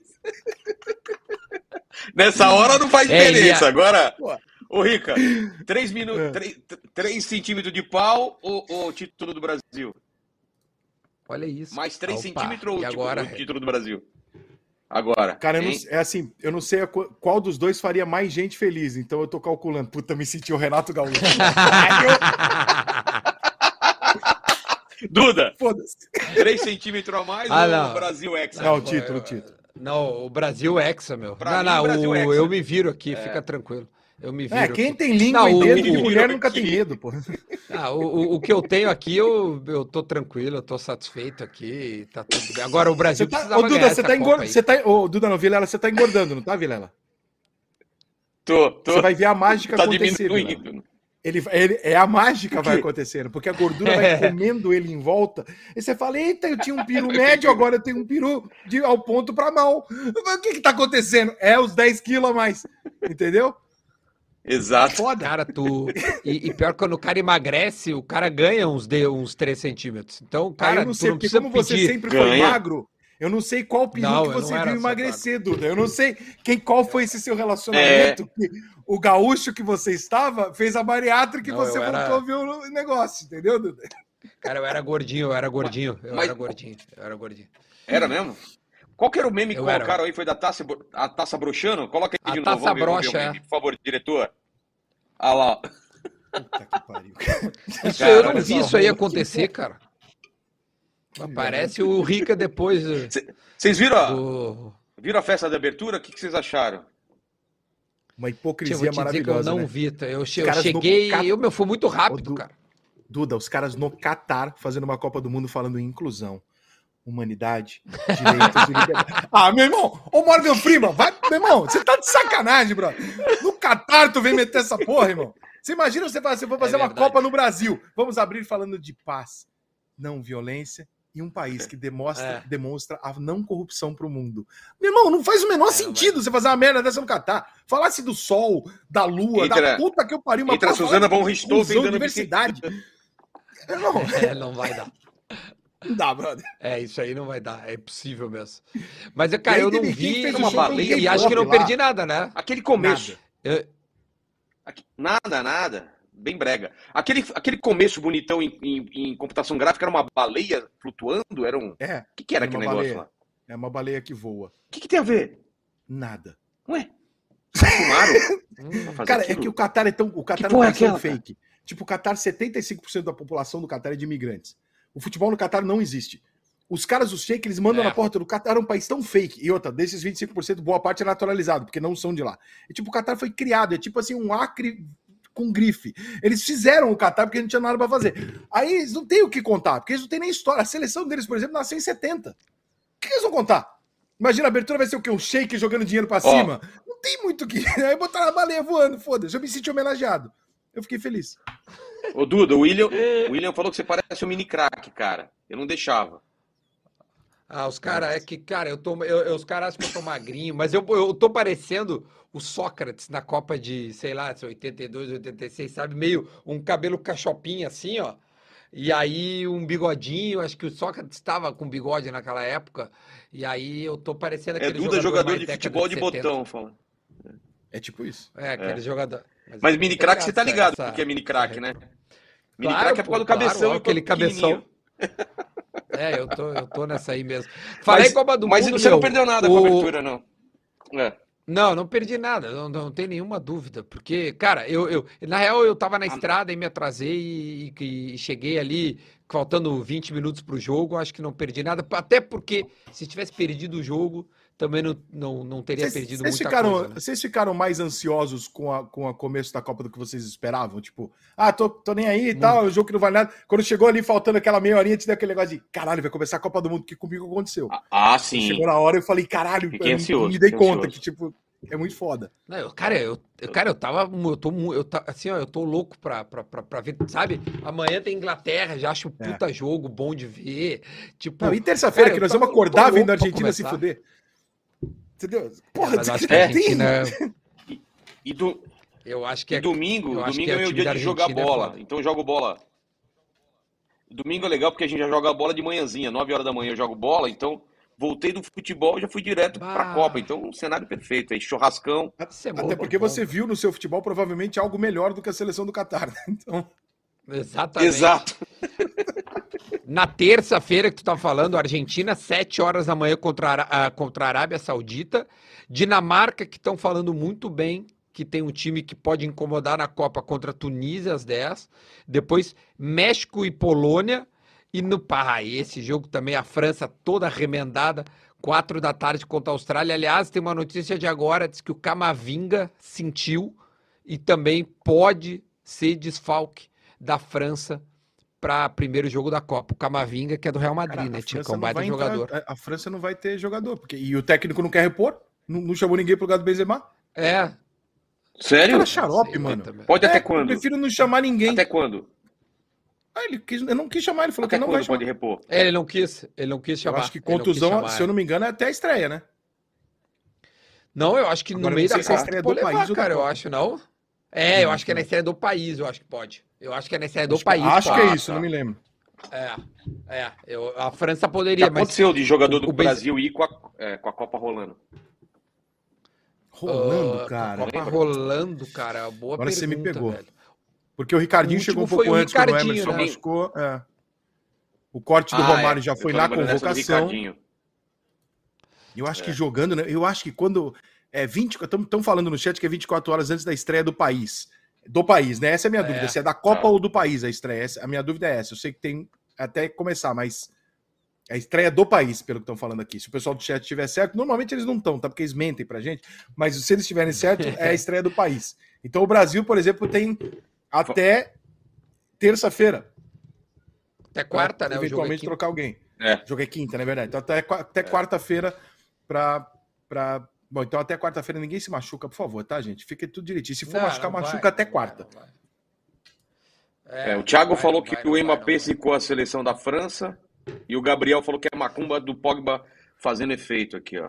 Nessa hora não faz É, diferença. ia- Agora, Pô. Ô Rica, 3 minutos, É. 3, 3 centímetros de pau ou, ou título do Brasil? Olha isso. Mais 3 Opa, centímetros ou agora? o título do Brasil? Agora. Cara, eu não, é assim, eu não sei qual dos dois faria mais gente feliz, então eu tô calculando. Puta, me senti o Renato Gaúcho. [laughs] Duda, Foda-se. 3 centímetros a mais Ah, ou não. Brasil Hexa? Não, o título, o título. Não, o Brasil é hexa, meu. Pra não, mim, não, o o- é eu me viro aqui, fica tranquilo. Eu me viro. É, quem aqui. tem língua Não, em o- dentro de [laughs] mulher nunca aqui- tem [laughs] medo, pô. Ah, o, o- o que eu tenho aqui, eu, eu tô tranquilo, eu tô satisfeito aqui, tá tudo bem. Agora o Brasil tá, precisava ô, Duda, você tá engordando. Você tá, ô, Duda, não, Vilela, você tá engordando, não tá, Vilela? Tô, tô. Você vai ver a mágica tá acontecer. Diminuindo. Ele, ele, é a mágica vai [laughs] acontecendo, porque a gordura vai É. comendo ele em volta. E você fala: Eita, eu tinha um peru médio, agora eu tenho um peru de, ao ponto para mal. O que que tá acontecendo? É os 10 quilos a mais. Entendeu? Exato. Foda. Cara, tu. E, e pior quando o cara emagrece, o cara ganha uns, de, uns 3 centímetros. Então, Cara, cara, eu não tu sei, não porque como você pedir. sempre foi Ganha. magro, eu não sei qual peru Não, que você viu emagrecer, Duda. Eu não sei quem, qual foi esse seu relacionamento. É. que o gaúcho que você estava fez a bariátrica e Não, você era- voltou a ver o negócio, entendeu, Duda? Cara, eu era gordinho, eu era gordinho, eu Mas- era gordinho, eu era gordinho. Era mesmo? Qual que era o meme que Eu era. colocaram aí? Foi da taça, a taça broxando? Coloca aí A de taça novo. broxa, meme, é. Por favor, diretor. Ah lá. Puta que pariu. Isso Cara, eu não vi isso aí acontecer, cara. Aparece o Rica depois Vocês viram, a- do. viram a festa de abertura? O que, vocês acharam? Uma eu hipocrisia vou te dizer que eu maravilhosa. não né? vi, tá? eu, che- eu no cheguei, Cat- eu, meu, foi muito rápido, Ô, Du- cara. Duda, os caras no Catar fazendo uma Copa do Mundo falando em inclusão, humanidade, direitos e liberdade. [laughs] Ah, meu irmão, ô Morgan Freeman, vai, meu irmão, você tá de sacanagem, bro. No Catar tu vem meter essa porra, irmão. Você imagina você fazer, for fazer uma É verdade. Copa no Brasil. Vamos abrir falando de paz, não violência e um país que demonstra, É. demonstra a não corrupção pro mundo. Meu irmão, não faz o menor É, sentido você fazer uma merda dessa no Catar. Falasse do sol, da lua, da Entra- puta que eu pariu. entra a porra, Suzana fala de von Richthofen dando diversidade. Irmão, [laughs] É, não vai dar. Não dá, brother. É, isso aí não vai dar, é impossível mesmo. Mas, cara, eu não vi fez uma e, baleia e acho que não lá. perdi nada, né? Aquele começo. Nada. Eu- Aqui- Nada, nada. Bem brega. Aquele, aquele começo bonitão em, em- em computação gráfica era uma baleia flutuando? Era um. O É, que, que era Era aquele uma negócio baleia. lá? é uma baleia que voa. O que, que tem a ver? Nada. Ué? Fumaram? Pra fazer Cara, é aquilo? que o Qatar é tão. O Qatar Que é um é tão aquela, cara? fake. Tipo, o Qatar, 75% da população do Qatar é de imigrantes. O futebol no Qatar não existe. Os caras, os sheiks, eles mandam É. na porta do Qatar, é um país tão fake. E outra, desses 25%, boa parte é naturalizado, porque não são de lá. E tipo, o Qatar foi criado, é tipo assim, um acre com grife. Eles fizeram o Qatar porque não tinha nada pra fazer. Aí eles não têm o que contar, porque eles não têm nem história. A seleção deles, por exemplo, nasceu em 70. O que eles vão contar? Imagina, a abertura vai ser o quê? Um shake jogando dinheiro pra cima? Não tem muito o que. [laughs] Aí botaram a baleia voando, foda-se. Eu me senti homenageado. Eu fiquei feliz. Ô, Duda, o William, o William falou que você parece um mini craque, cara. Eu não deixava. Ah, os caras, é que, cara, eu tô, eu, eu- os caras acham que eu tô magrinho, mas eu, eu tô parecendo o Sócrates na Copa de, sei lá, 82, 86, sabe? Meio um cabelo cachopinho assim, ó. E aí um bigodinho, acho que o Sócrates estava com bigode naquela época. E aí eu tô parecendo É aquele Duda, jogador mais de futebol de 70. botão, fala. É tipo isso. É, aquele jogador. Mas eu mini craque você tá ligado, essa- porque é mini craque, né? Mini Claro, craque é por causa do claro, cabeção e aquele cabeção. [laughs] É, eu tô, eu tô nessa aí mesmo. Falei Mas, Copa do mas Mundo, você não meu, perdeu nada com a o- abertura, não. É. Não, não perdi nada, não, não tem nenhuma dúvida, porque, cara, eu, eu na real eu tava na estrada e me atrasei e, e- e cheguei ali faltando 20 minutos pro jogo, acho que não perdi nada, até porque se tivesse perdido o jogo, também não, não, não teria Vocês, perdido vocês muita ficaram, coisa, né? vocês ficaram mais ansiosos com a, com a começo da Copa do que vocês esperavam? Tipo, ah, tô, tô nem aí e tal, é um jogo que não vale nada. Quando chegou ali faltando aquela meia horinha, te deu aquele negócio de caralho, vai começar a Copa do Mundo, que comigo aconteceu. Ah, sim. Chegou na hora eu falei, caralho, Fiquei eu ansioso, me dei conta ansioso. que, tipo, é muito foda. Não, eu- cara, eu, cara, eu tava, eu tô, eu tá, assim, ó, eu tô louco pra, pra, pra, pra ver, sabe? Amanhã tem Inglaterra, já acho um É. puta jogo bom de ver, tipo... Não, e terça-feira, que nós vamos acordar vendo a Argentina se fuder. Entendeu? É, Porra, mas eu acho que a tem- Argentina, [laughs] E, do, eu acho que e é, domingo, eu acho domingo que é o meu dia de jogar é bola. foda. então eu jogo bola. Domingo é legal porque a gente já joga bola de manhãzinha, 9 horas da manhã eu jogo bola, então voltei do futebol e já fui direto pra Bah. Copa. Então, um cenário perfeito aí, churrascão. É Até porque bom. você viu no seu futebol provavelmente algo melhor do que a seleção do Catar. né? [laughs] Então, Exatamente. Exato. [laughs] Na terça-feira que tu tá falando, Argentina, 7 horas da manhã contra a, ah, contra a Arábia Saudita. Dinamarca, que estão falando muito bem, que tem um time que pode incomodar na Copa contra a Tunísia às 10. Depois, México e Polônia. E no pá, e esse jogo também, a França toda remendada, 4 da tarde contra a Austrália. Aliás, tem uma notícia de agora, diz que o Camavinga sentiu e também pode ser desfalque da França para primeiro jogo da Copa. O Camavinga, que é do Real Madrid, cara, né? Tinha é um baita vai entrar- jogador. a- França não vai ter jogador. Porque, e o técnico não quer repor? Não, não chamou ninguém pro lugar do Benzema? É. Sério? Cara, xarope, sei mano. Pode É, até Eu quando? prefiro não chamar ninguém. Até quando? Ah, ele quis, eu não quis chamar, ele falou Até que não vai chamar. pode repor? É, ele não quis, ele não quis Eu chamar. acho que contusão, se eu não me engano, é até a estreia, né? Não, eu acho que Agora, no meio da se é a Copa estreia pode do levar, país cara, eu acho, não? É, eu acho que é na estreia do país, eu acho que pode. Eu acho que é na estreia do Acho, país. acho que é isso, não me lembro. É, é. Eu, a França Já poderia, mas aconteceu de jogador do o Benz- Brasil ir com a, é, com a Copa rolando. Rolando, ah, cara. Copa rolando, cara. Boa Agora você me pergunta, pegou. velho. Porque o Ricardinho O chegou um pouco antes, quando o Emerson né? machucou. é. O corte do Ah, Romário é. já foi na convocação. Eu acho que É. jogando, né? Eu acho que quando. É 20. Estão falando no chat que é 24 horas antes da estreia do país. Do país, né? Essa é a minha É. dúvida. Se é da Copa Tá. ou do país a estreia. Essa- a minha dúvida é essa. Eu sei que tem até começar, mas. É a estreia do país, pelo que estão falando aqui. Se o pessoal do chat estiver certo, normalmente eles não estão, tá? Porque eles mentem pra gente. Mas se eles estiverem [laughs] certo, é a estreia do país. Então o Brasil, por exemplo, tem até terça-feira. Até quarta, né? O jogo é Eventualmente quinta. trocar alguém. É. Jogo é quinta, na verdade. Então até, até quarta-feira pra, pra. Bom, então até quarta-feira ninguém se machuca, por favor, tá, gente? Fique tudo direitinho. Se for Não, machucar, não machuca vai, até quarta. vai, vai. É, o Thiago vai, falou que vai, o Mbappé zicou a seleção da França e o Gabriel falou que é macumba do Pogba fazendo efeito aqui, ó.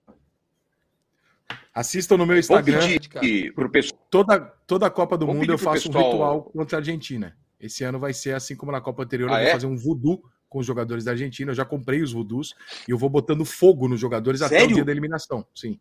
Assistam no meu Vou Instagram. pedir pro pessoal. Toda, toda a Copa do Vamos Mundo eu faço um pessoal- ritual contra a Argentina. Esse ano vai ser assim como na Copa anterior. Ah, eu vou é? fazer um voodoo com os jogadores da Argentina. Eu já comprei os voodoos e eu vou botando fogo nos jogadores até o Sério? dia da eliminação. Sim.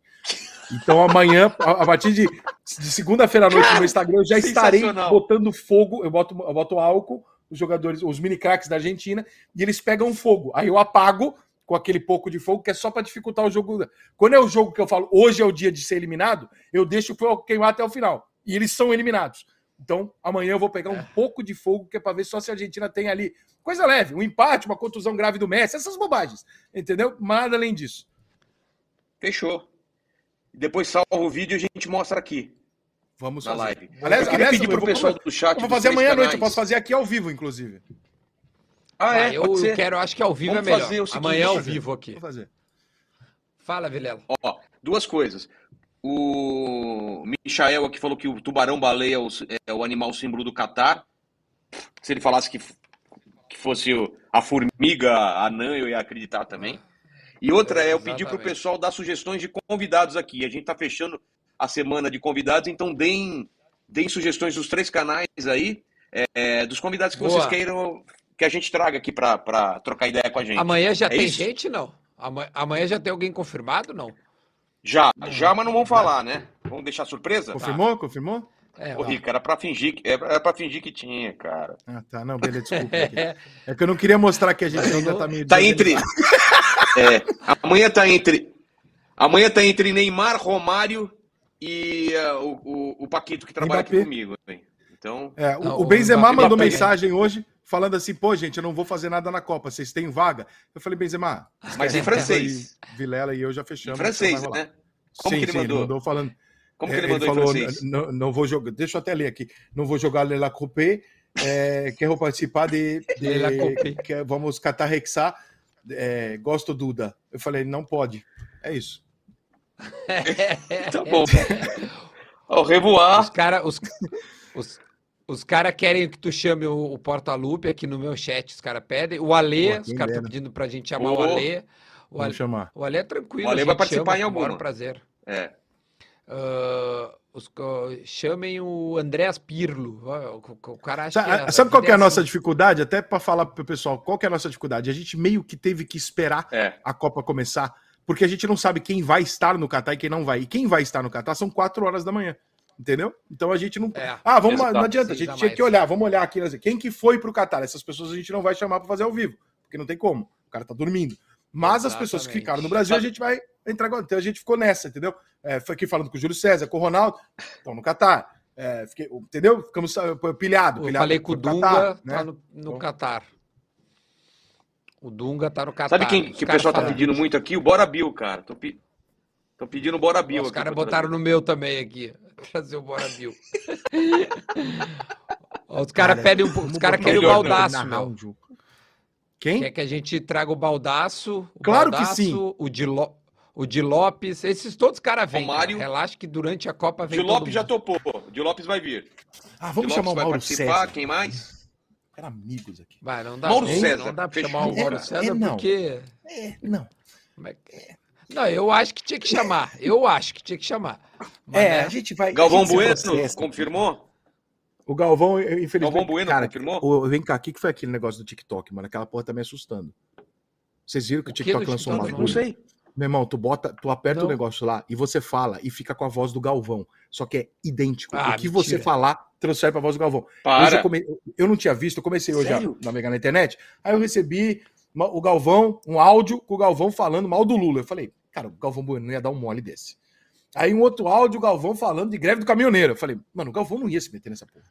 Então amanhã, a partir de, de segunda-feira à noite no meu Instagram, eu já estarei botando fogo. Eu boto, eu boto álcool, os jogadores, os mini craques da Argentina, e eles pegam fogo. Aí eu apago com aquele pouco de fogo, que é só para dificultar o jogo. Quando é o jogo que eu falo, hoje é o dia de ser eliminado, eu deixo o fogo queimar até o final. E eles são eliminados. Então, amanhã eu vou pegar um pouco de fogo, que é para ver só se a Argentina tem ali coisa leve, um empate, uma contusão grave do Messi, essas bobagens. Entendeu? Nada além disso. Fechou. Depois salva o vídeo e a gente mostra aqui Vamos na fazer. live. Aliás, eu queria aliás, pedir pro vou- pessoal do chat. Eu vou fazer amanhã à noite, eu posso fazer aqui ao vivo, inclusive. Ah, Ah, é? eu ser. quero, acho que ao vivo Vamos é melhor. fazer o seguinte, Amanhã ao vamos fazer. vivo aqui. Vou fazer. Fala, Vilela. Ó, duas coisas. O Michael aqui falou que o tubarão-baleia é o, é o animal símbolo do Catar. Se ele falasse que, que fosse a formiga anã, eu ia acreditar também. E outra é eu pedir para o pessoal dar sugestões de convidados aqui. A gente está fechando a semana de convidados, então deem, deem sugestões dos três canais aí, é, dos convidados que Boa. vocês queiram que a gente traga aqui para trocar ideia com a gente. Amanhã já É tem isso? gente, não? Ama- Amanhã já tem alguém confirmado, não? Já, já, mas não vamos falar, né? Vamos deixar surpresa? Confirmou? Confirmou? É, Ô. Rico, era pra fingir que, era pra fingir que tinha, cara. Ah, tá. Não, beleza, desculpa. É que eu não queria mostrar que a gente ainda tá meio Tá entre. [laughs] É, amanhã tá entre. Amanhã tá entre Neymar, Romário e eh, o, o, o Paquito que trabalha aqui Mbappé. comigo. hein? Então, É, o, Não, o o Benzema Mbappé- mandou Mbappé. mensagem hoje falando assim, pô, gente, eu não vou fazer nada na Copa, vocês têm vaga? Eu falei, Benzema, mas em francês. e Vilela e eu já Em fechamos. francês, não vai rolar. né? Como sim, que ele sim, mandou? falando. Como que é, ele mandou falou, em francês? Não, não vou jogar, deixa eu até ler aqui. Não vou jogar Le La Coupe, é, quero participar de, [laughs] de que vamos catarrexar, é, gosto Duda. Eu falei, não pode. É isso. [laughs] Tá bom. Ao revoar. Os caras os, os, os cara querem que tu chame o, o Porta-Lupe aqui no meu chat, os caras pedem. O Alê, Pô, os caras estão dera. pedindo pra gente chamar o Alê. O Alê, chamar. o Alê é tranquilo. O Alê vai participar chama em com alguma. prazer. É. Ah, os, co- chamem o Andréas Pirlo. O, o cara acha Sabe, que sabe qual que é a nossa assim. dificuldade? Até para falar pro pessoal, qual que é a nossa dificuldade? A gente meio que teve que esperar É. a Copa começar, porque a gente não sabe quem vai estar no Catar e quem não vai. E quem vai estar no Catar são quatro horas da manhã. Entendeu? Então a gente não. É, ah, vamos. Não adianta, a gente tinha mais. que olhar, vamos olhar aqui. Quem que foi pro Catar? Essas pessoas a gente não vai chamar para fazer ao vivo, porque não tem como. O cara tá dormindo. Mas as pessoas que Exatamente. ficaram no Brasil, a gente vai entrar agora. Então a gente ficou nessa, entendeu? É, foi aqui falando com o Júlio César, com o Ronaldo, estão no Catar. É, fiquei- entendeu? Ficamos ah, pilhado. Eu pilhado falei com o Dunga, Catar, tá né? no, no Então- Catar. O Dunga tá no Catar. Sabe quem Os que o pessoal tá pedindo muito aqui? O Bora Bill, cara. Tô, pe... Tô pedindo o Bora Bill Os caras botaram no meu também aqui. [laughs] Trazer o Bora Bill. [laughs] Os caras Cara, pedem um, Os botar querem o baldaço, meu. round. Quem? Quer que a gente traga o baldaço. O Claro que baldaço, sim. O de, Lo- o de Lopes. Esses todos caras vêm. cara. Romário. Relaxa que durante a Copa O vem todo Lopes já topou. O Di Lopes vai vir. Ah, vamos chamar Lopes o vai Mauro participar. César. Quem mais? Eram amigos aqui. Vai, não dá, Mauro não, César, não dá pra fechou. chamar o Mauro É, César é, não. porque... É, não. como é que- Não, eu acho que tinha que chamar. Eu acho que tinha que chamar. Mas, É, né, a gente vai. Galvão gente Bueno processa. confirmou? O Galvão, infelizmente. Galvão Bueno cara, confirmou? o- vem cá, o que que foi aquele negócio do TikTok, mano? Aquela porra tá me assustando. Vocês viram que o, O que TikTok lançou um TikTok? bagulho? Não sei. Meu irmão, tu bota, tu aperta o Não. negócio lá e você fala e fica com a voz do Galvão. Só que é idêntico. Ah, o que mentira. você falar, transfere pra voz do Galvão. Para. eu, come- eu não tinha visto, eu comecei hoje a navegar na internet. Aí eu recebi uma- o Galvão, um áudio com o Galvão falando mal do Lula. Eu falei, cara, o Galvão Bueno não ia dar um mole desse. Aí um outro áudio, o Galvão falando de greve do caminhoneiro. Eu falei, mano, o Galvão não ia se meter nessa porra.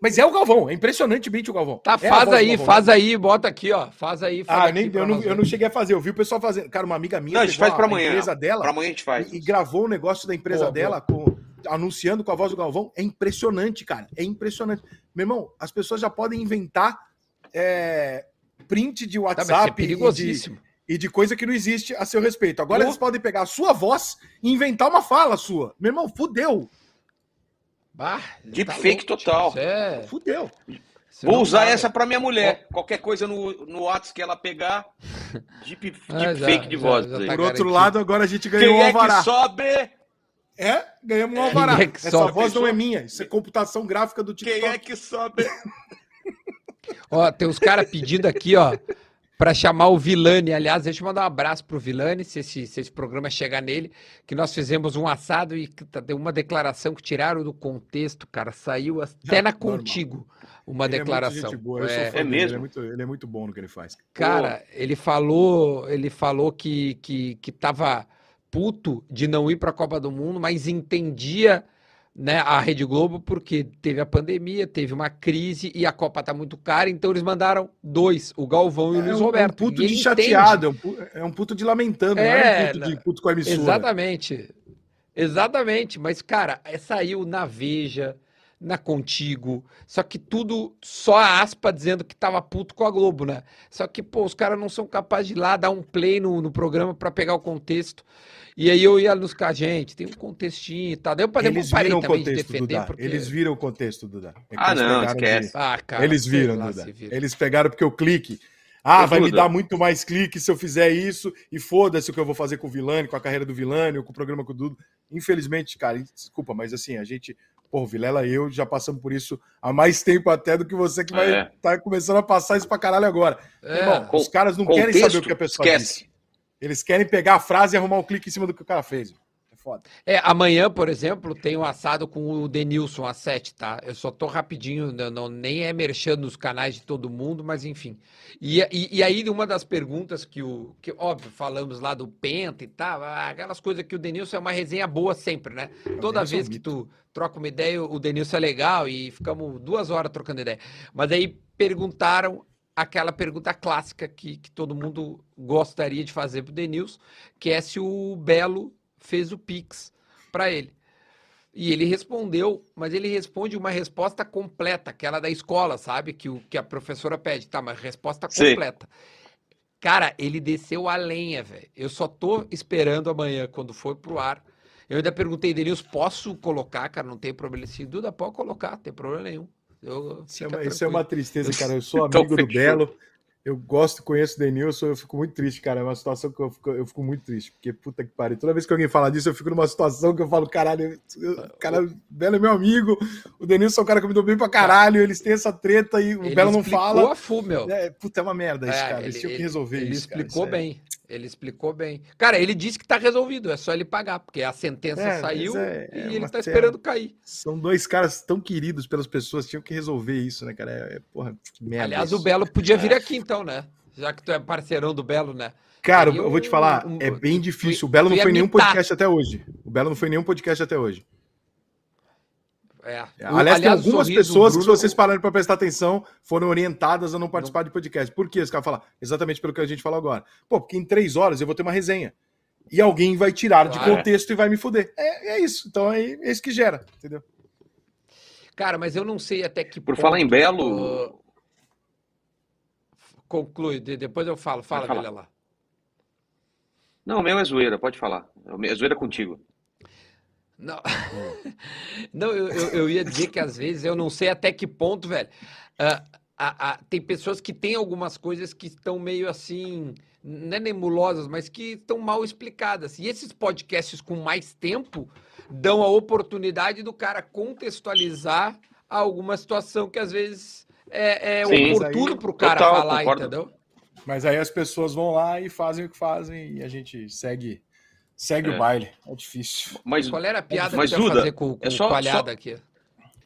Mas é o Galvão, é impressionantemente o Galvão. Tá, É faz aí, Galvão. faz aí, bota aqui, ó. Faz aí. faz Ah, aqui nem, eu, não, eu não cheguei a fazer. Eu vi o pessoal fazendo. Cara, uma amiga minha Não, a gente faz pra amanhã. empresa dela Pra amanhã a gente faz. e, e gravou o negócio da empresa Boa, dela com anunciando com a voz do Galvão. É impressionante, cara. É impressionante. Meu irmão, as pessoas já podem inventar é, print de Tá, é WhatsApp e, de, perigosíssimo. E de coisa que não existe a seu respeito. Agora Pô. eles podem pegar a sua voz e inventar uma fala sua. Meu irmão, fudeu. Bah, Deepfake louco, total. é- Fudeu. isso Vou não usar essa pra minha mulher. Qualquer coisa no, no WhatsApp que ela pegar, [laughs] deep, Ah, já- deepfake de já- voz. já aí. tá Por outro lado, agora a gente ganhou Quem um é que alvará. sobe? É, ganhamos um alvará. Quem é que Essa sobe? voz não é minha. Isso é computação gráfica do Quem TikTok. é que sobe? Ó, tem uns caras pedindo aqui, ó. [laughs] para chamar o Vilani. Aliás, deixa eu mandar um abraço pro Vilani, se esse, se esse programa chegar nele, que nós fizemos um assado e tá- deu uma declaração que tiraram do contexto, cara. Saiu até na. Contigo uma Ele é muito declaração. É, fã É dele, Ele mesmo? é, muito, ele é muito bom no que ele faz. Cara, ele falou, ele falou que, que, que tava puto de não ir para a Copa do Mundo, mas entendia, né, a Rede Globo porque teve a pandemia, teve uma crise e a Copa tá muito cara, então eles mandaram dois, o Galvão e o É Luiz um, Roberto. é um puto de chateado, é um, pu- é um puto de lamentando, é É, um puto de puto com a emissora. Exatamente. Exatamente. Mas, cara, é, saiu na Veja, na Contigo. Só que tudo só a aspa dizendo que tava puto com a Globo, né? Só que, pô, os caras não são capazes de ir lá dar um play no, no programa pra pegar o contexto. E aí eu ia nos com a gente, tem um contextinho e tal. Daí eu parei, Eles parei viram o também de contexto, defender, Duda. porque... Eles viram o contexto, Duda. É Ah, não, pegaram de- esquece. Ah, cara, Eles viram, lá Duda. viram. Eles pegaram porque o clique. Ah, vai me dar muito mais clique se eu fizer isso. E foda-se o que eu vou fazer com o Vilani, com a carreira do Vilani, ou com o programa com o Dudo. Infelizmente, cara, desculpa, mas assim, a gente. Pô, o Vilela e eu já passamos por isso há mais tempo até do que você que vai É. tá começando a passar isso pra caralho agora. É, Irmão, os caras não querem Contexto, saber o que a pessoa esquece. disse. Eles querem pegar a frase e arrumar um clique em cima do que o cara fez. É foda. É, amanhã, por exemplo, tem um assado com o Denilson às sete, tá? Eu só tô rapidinho, não, não- nem é merchan nos canais de todo mundo, mas enfim. E, e, e aí, uma das perguntas que o. Que, óbvio, falamos lá do Penta e tal, aquelas coisas que o Denilson é uma resenha boa sempre, né? Toda Denilson é vez que tu troca uma ideia, o Denilson é legal e ficamos duas horas trocando ideia. Mas aí perguntaram aquela pergunta clássica que, que todo mundo gostaria de fazer pro Denilson, que é se o Belo fez o Pix para ele. E ele respondeu, mas ele responde uma resposta completa, aquela da escola, sabe? Que, o, que a professora pede. Tá, mas resposta Sim. completa. Cara, ele desceu a lenha, velho. Eu só tô esperando amanhã, quando for pro ar. Eu ainda perguntei, Denilson, posso colocar, cara? Não tem problema. Disse, Duda, pode colocar, não tem problema nenhum. Eu, Isso é, uma, isso é uma tristeza, cara. Eu sou [laughs] Então, amigo do. Belo. Eu gosto, conheço o Denilson, eu fico muito triste, cara. É uma situação que eu fico, eu fico muito triste, porque puta que pariu. Toda vez que alguém fala disso, eu fico numa situação que eu falo, caralho, eu- cara, o Belo é meu amigo, o Denilson é um cara que me deu bem pra caralho, eles têm essa treta e o Ele Belo não explicou fala. a full, meu. É, puta, é uma merda isso, É, cara. Eles ele- tinham que ele- resolver Ele isso. cara. explicou Isso é- bem. Ele explicou bem. Cara, ele disse que tá resolvido, é só ele pagar, porque a sentença É, saiu é- e é ele uma tá terra- esperando cair. São dois caras tão queridos pelas pessoas, tinham que resolver isso, né, cara? É, é, porra, que merda. Aliás, isso. o Belo podia vir aqui então, né? Já que tu é parceirão do Belo, né? Cara, Seria eu vou te um- falar, um- é bem difícil. tu- O Belo não foi nenhum podcast até hoje. O Belo não foi nenhum podcast até hoje. É. O- Aliás, tem algumas sorriso, pessoas que, se Bruno- vocês pararem para prestar atenção, foram orientadas a não participar de podcast. Por quê? Os caras falam exatamente pelo que a gente falou agora. Pô, porque em três horas eu vou ter uma resenha. E alguém vai tirar de contexto e vai me fuder. É, é isso. Então é, é isso que gera, entendeu? Cara, mas eu não sei até que Por ponto, falar em Belo, Conclui, de- depois eu falo. Fala. Vilela. não, o meu é zoeira, pode falar. É zoeira contigo. Não, [laughs] não eu, eu, eu ia dizer que às vezes eu não sei até que ponto, velho. ah, a- a- tem pessoas que têm algumas coisas que estão meio assim, não é nebulosas, mas que estão mal explicadas. E esses podcasts com mais tempo dão a oportunidade do cara contextualizar alguma situação que às vezes é, é Sim. oportuno para o cara Total, falar, concordo. entendeu? Mas aí as pessoas vão lá e fazem o que fazem e a gente segue, segue É. o baile. É difícil. Mas, Qual era a piada Mas, que Duda, fazer com, com é só- o palhada só- aqui?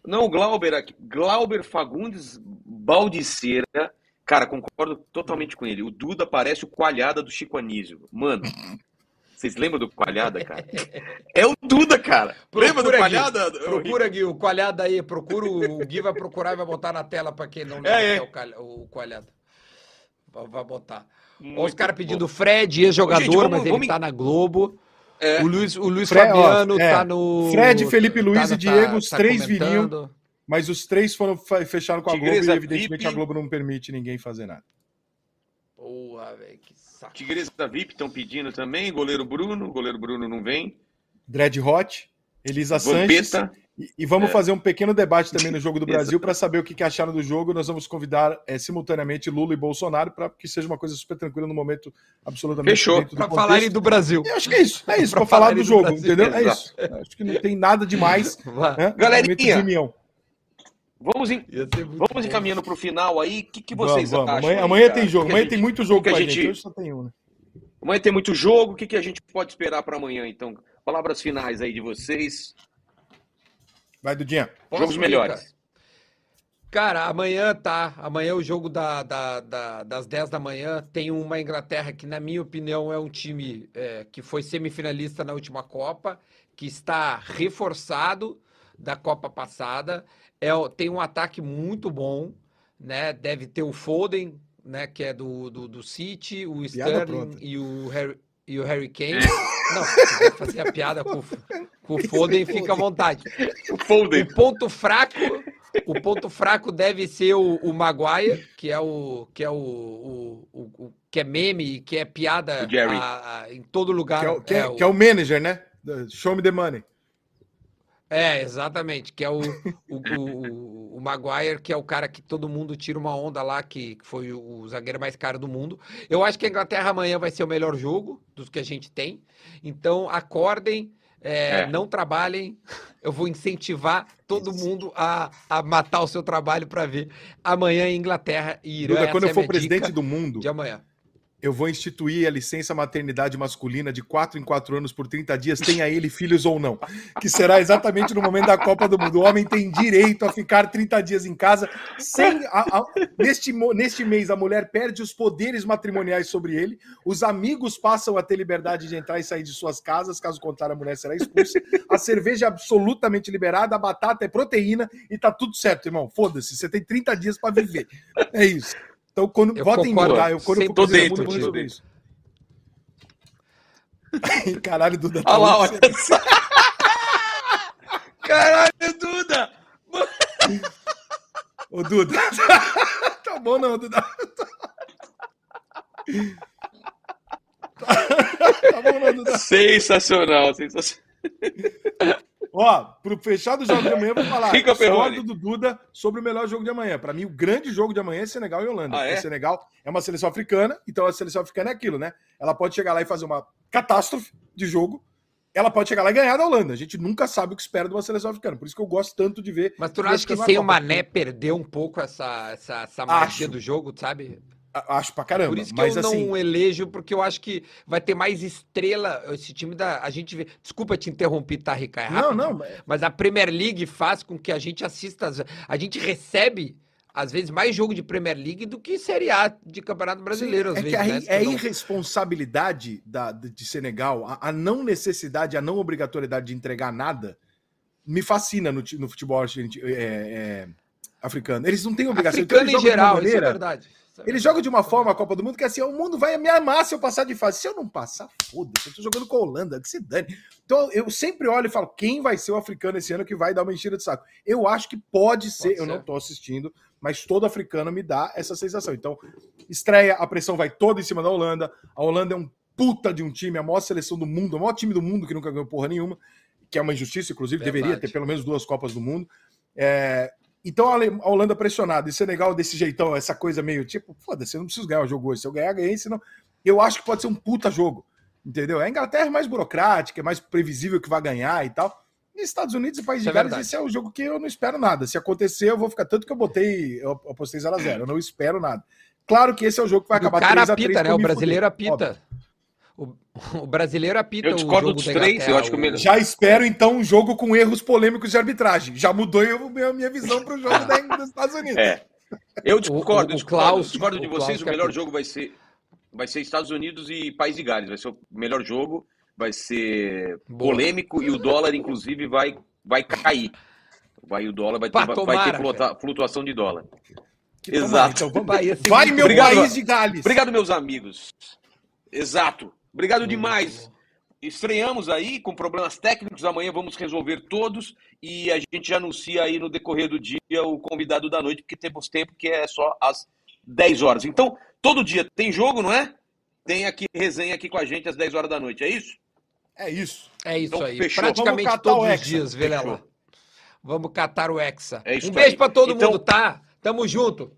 não, o Glauber aqui. Glauber Fagundes Baldiceira. Cara, concordo totalmente com ele. O Duda parece o Coalhada do Chico Anísio. Mano, [laughs] vocês lembram do Coalhada, cara? É o Duda, cara. Lembra do Procura, Gui. Coalhada? Procura, Gui, o coalhado aí. Procura, o Gui vai procurar e vai botar na tela pra quem não lembra É, é. que é o. Vai, vai botar. Ó, os Muito caras bom. pedindo Fred, ex-jogador, Gente, vamos- mas ele vamos- tá na Globo. É. O Luiz, o Luiz Fre- ó, Fabiano é. tá no. Fred, Felipe Luiz tá- e Diego, os tá três comentando. Mas os três foram fecharam com a Globo Tigresa e evidentemente VIP. a Globo não permite ninguém fazer nada. Porra, velho, que saco. Tigres da VIP estão pedindo também. Goleiro Bruno. Goleiro Bruno não vem. Dread Hot, Elisa Sanches. E, e vamos É. fazer um pequeno debate também no Jogo do. [laughs] Brasil para saber o que, que acharam do jogo. Nós vamos convidar é, simultaneamente Lula e Bolsonaro para que seja uma coisa super tranquila no momento absolutamente Fechou. contexto. falarem do Brasil. Eu acho que é isso, é isso, [laughs] para falar do do jogo, Brasil. entendeu? É Exato. isso. Eu Acho que não tem nada demais. [laughs] Né? Galerinha. Vamos, em- vamos encaminhando para o final aí. O que, que Vamos, vocês vamos. acham? Amanhã, aí, amanhã tem jogo. Amanhã gente- tem muito jogo que a pra gente- gente. Hoje só tem um, né? Amanhã tem muito jogo. O que, que a gente pode esperar para amanhã, então? Palavras finais aí de vocês. Vai, Dudinha. Posso Jogos ir, melhores. Cara, amanhã tá. Amanhã o jogo da, da- da- das 10 da manhã tem uma Inglaterra que, na minha opinião, é um time é, que foi semifinalista na última Copa, que está reforçado da Copa passada. É, tem um ataque muito bom, né? Deve ter o Foden, né? Que é do, do, do City, o Sterling e o Harry, e o Harry Kane. Não, se quiser fazer a piada com, o- com o Foden, fica à vontade. O Foden. O ponto fraco, o ponto fraco deve ser o, o Maguire, que é o que é o, o- o- o- que é meme, que é piada a- a- em todo lugar. Que é, o, que, é, o- que é o manager, né? Show me the money. É, exatamente, que é o, o, o, o Maguire, que é o cara que todo mundo tira uma onda lá, que, que foi o, o zagueiro mais caro do mundo. Eu acho que a Inglaterra amanhã vai ser o melhor jogo dos que a gente tem. Então, acordem, é, É. não trabalhem. Eu vou incentivar todo mundo a, a matar o seu trabalho para ver amanhã em Inglaterra e Irã. Duda, quando é eu a for presidente do mundo, de amanhã. Eu vou instituir a licença maternidade masculina de 4 em 4 anos por 30 dias, tenha ele filhos ou não. Que será exatamente no momento da Copa do Mundo. O homem tem direito a ficar 30 dias em casa. Sem a- a- neste, neste mês, a mulher perde os poderes matrimoniais sobre ele. Os amigos passam a ter liberdade de entrar e sair de suas casas. Caso contrário, a mulher será expulsa. A cerveja é absolutamente liberada, a batata é proteína e tá tudo certo, irmão. Foda-se, você tem 30 dias para viver. É isso. Então, quando Eu votem em mim, tá? Eu, quando eu for Tô presidente eu tio. resolver isso. [laughs] Caralho, Duda. Olha lá, olha só. Caralho, Duda! Ô, Duda. [laughs] tá bom, não, Duda. [laughs] tá bom, não, Duda. Sensacional, sensacional. Ó, pro fechar do jogo de amanhã, eu vou falar. Fica. Discordo do Duda sobre o melhor jogo de amanhã. Pra mim, o grande jogo de amanhã é Senegal e Holanda. Ah, é? Porque Senegal é uma seleção africana, então a seleção africana é aquilo, né? Ela pode chegar lá e fazer uma catástrofe de jogo. Ela pode chegar lá e ganhar da Holanda. A gente nunca sabe o que espera de uma seleção africana. Por isso que eu gosto tanto de ver. Mas tu não acha que sem o. Mané perdeu um pouco essa, essa, essa magia Acho. do jogo, sabe? Acho pra caramba. Por isso que mas eu não assim, elejo, porque eu acho que vai ter mais estrela. Esse time da. A gente vê. Desculpa te interromper, tá, Rica? É não, não. Mas a Premier League faz com que a gente assista. as- A gente recebe, às vezes, mais jogo de Premier League do que Série A de Campeonato Brasileiro, às é vezes. que a, né? é não- irresponsabilidade da, de Senegal, a, a não necessidade, a não obrigatoriedade de entregar nada, me fascina no, no futebol é, é, africano. Eles não têm obrigação. então Africano eles em geral, isso é verdade. Isso é Eles verdade. jogam de uma forma a Copa do Mundo que assim, o mundo vai me amar se eu passar de fase. Se eu não passar, foda-se, eu tô jogando com a Holanda, que se dane. Então eu sempre olho e falo, quem vai ser o africano esse ano que vai dar uma enchida de saco? Eu acho que pode ser, Pode eu ser. não tô assistindo, mas todo africano me dá essa sensação. Então, estreia, a pressão vai toda em cima da Holanda. A Holanda é um puta de um time, a maior seleção do mundo, o maior time do mundo que nunca ganhou porra nenhuma, que é uma injustiça, inclusive, Verdade. deveria ter pelo menos duas Copas do Mundo. É, então a Holanda pressionada e Senegal desse jeitão, essa coisa meio tipo, foda-se, eu não preciso ganhar o jogo hoje. Se eu ganhar, ganhei, senão. Eu acho que pode ser um puta jogo. Entendeu? A Inglaterra é mais burocrática, é mais previsível que vai ganhar e tal. E Estados Unidos e País Isso de é Gales, esse é o jogo que eu não espero nada. Se acontecer, eu vou ficar. Tanto que eu botei, eu apostei 0x0. Eu não espero nada. Claro que esse é o jogo que vai o acabar cara 3 a 3 apita, né? O brasileiro apita. O, [laughs] o brasileiro apita Eu o discordo jogo dos da três, eu acho que o o- melhor- Já espero, então, um jogo com erros polêmicos de arbitragem. Já mudou eu- a minha visão para o jogo da, dos Estados Unidos. É. Eu discordo, o eu discordo, Klaus- eu discordo de o vocês. Klaus O melhor jogo vai ser, vai ser Estados Unidos e País de Gales. Vai ser o melhor jogo, vai ser Boa. polêmico e o dólar, inclusive, vai, vai cair. Vai, o dólar vai ter, vai tomara, ter flutua- flutuação de dólar. Que tomara, Exato. Então, vamos... Vai, meu Obrigado. país de Gales. Obrigado, meus amigos. Exato. Obrigado Muito demais. bom. Estreamos aí com problemas técnicos, amanhã vamos resolver todos e a gente anuncia aí no decorrer do dia o convidado da noite, porque temos tempo que é só às 10 horas. Então, todo dia tem jogo, não é? Tem aqui resenha aqui com a gente às 10 horas da noite, é isso? É isso. É isso Então, aí. fechou. Praticamente todos os dias. Fechou. Vamos catar o Hexa. É isso um beijo pra todo Então- mundo, tá? Tamo junto.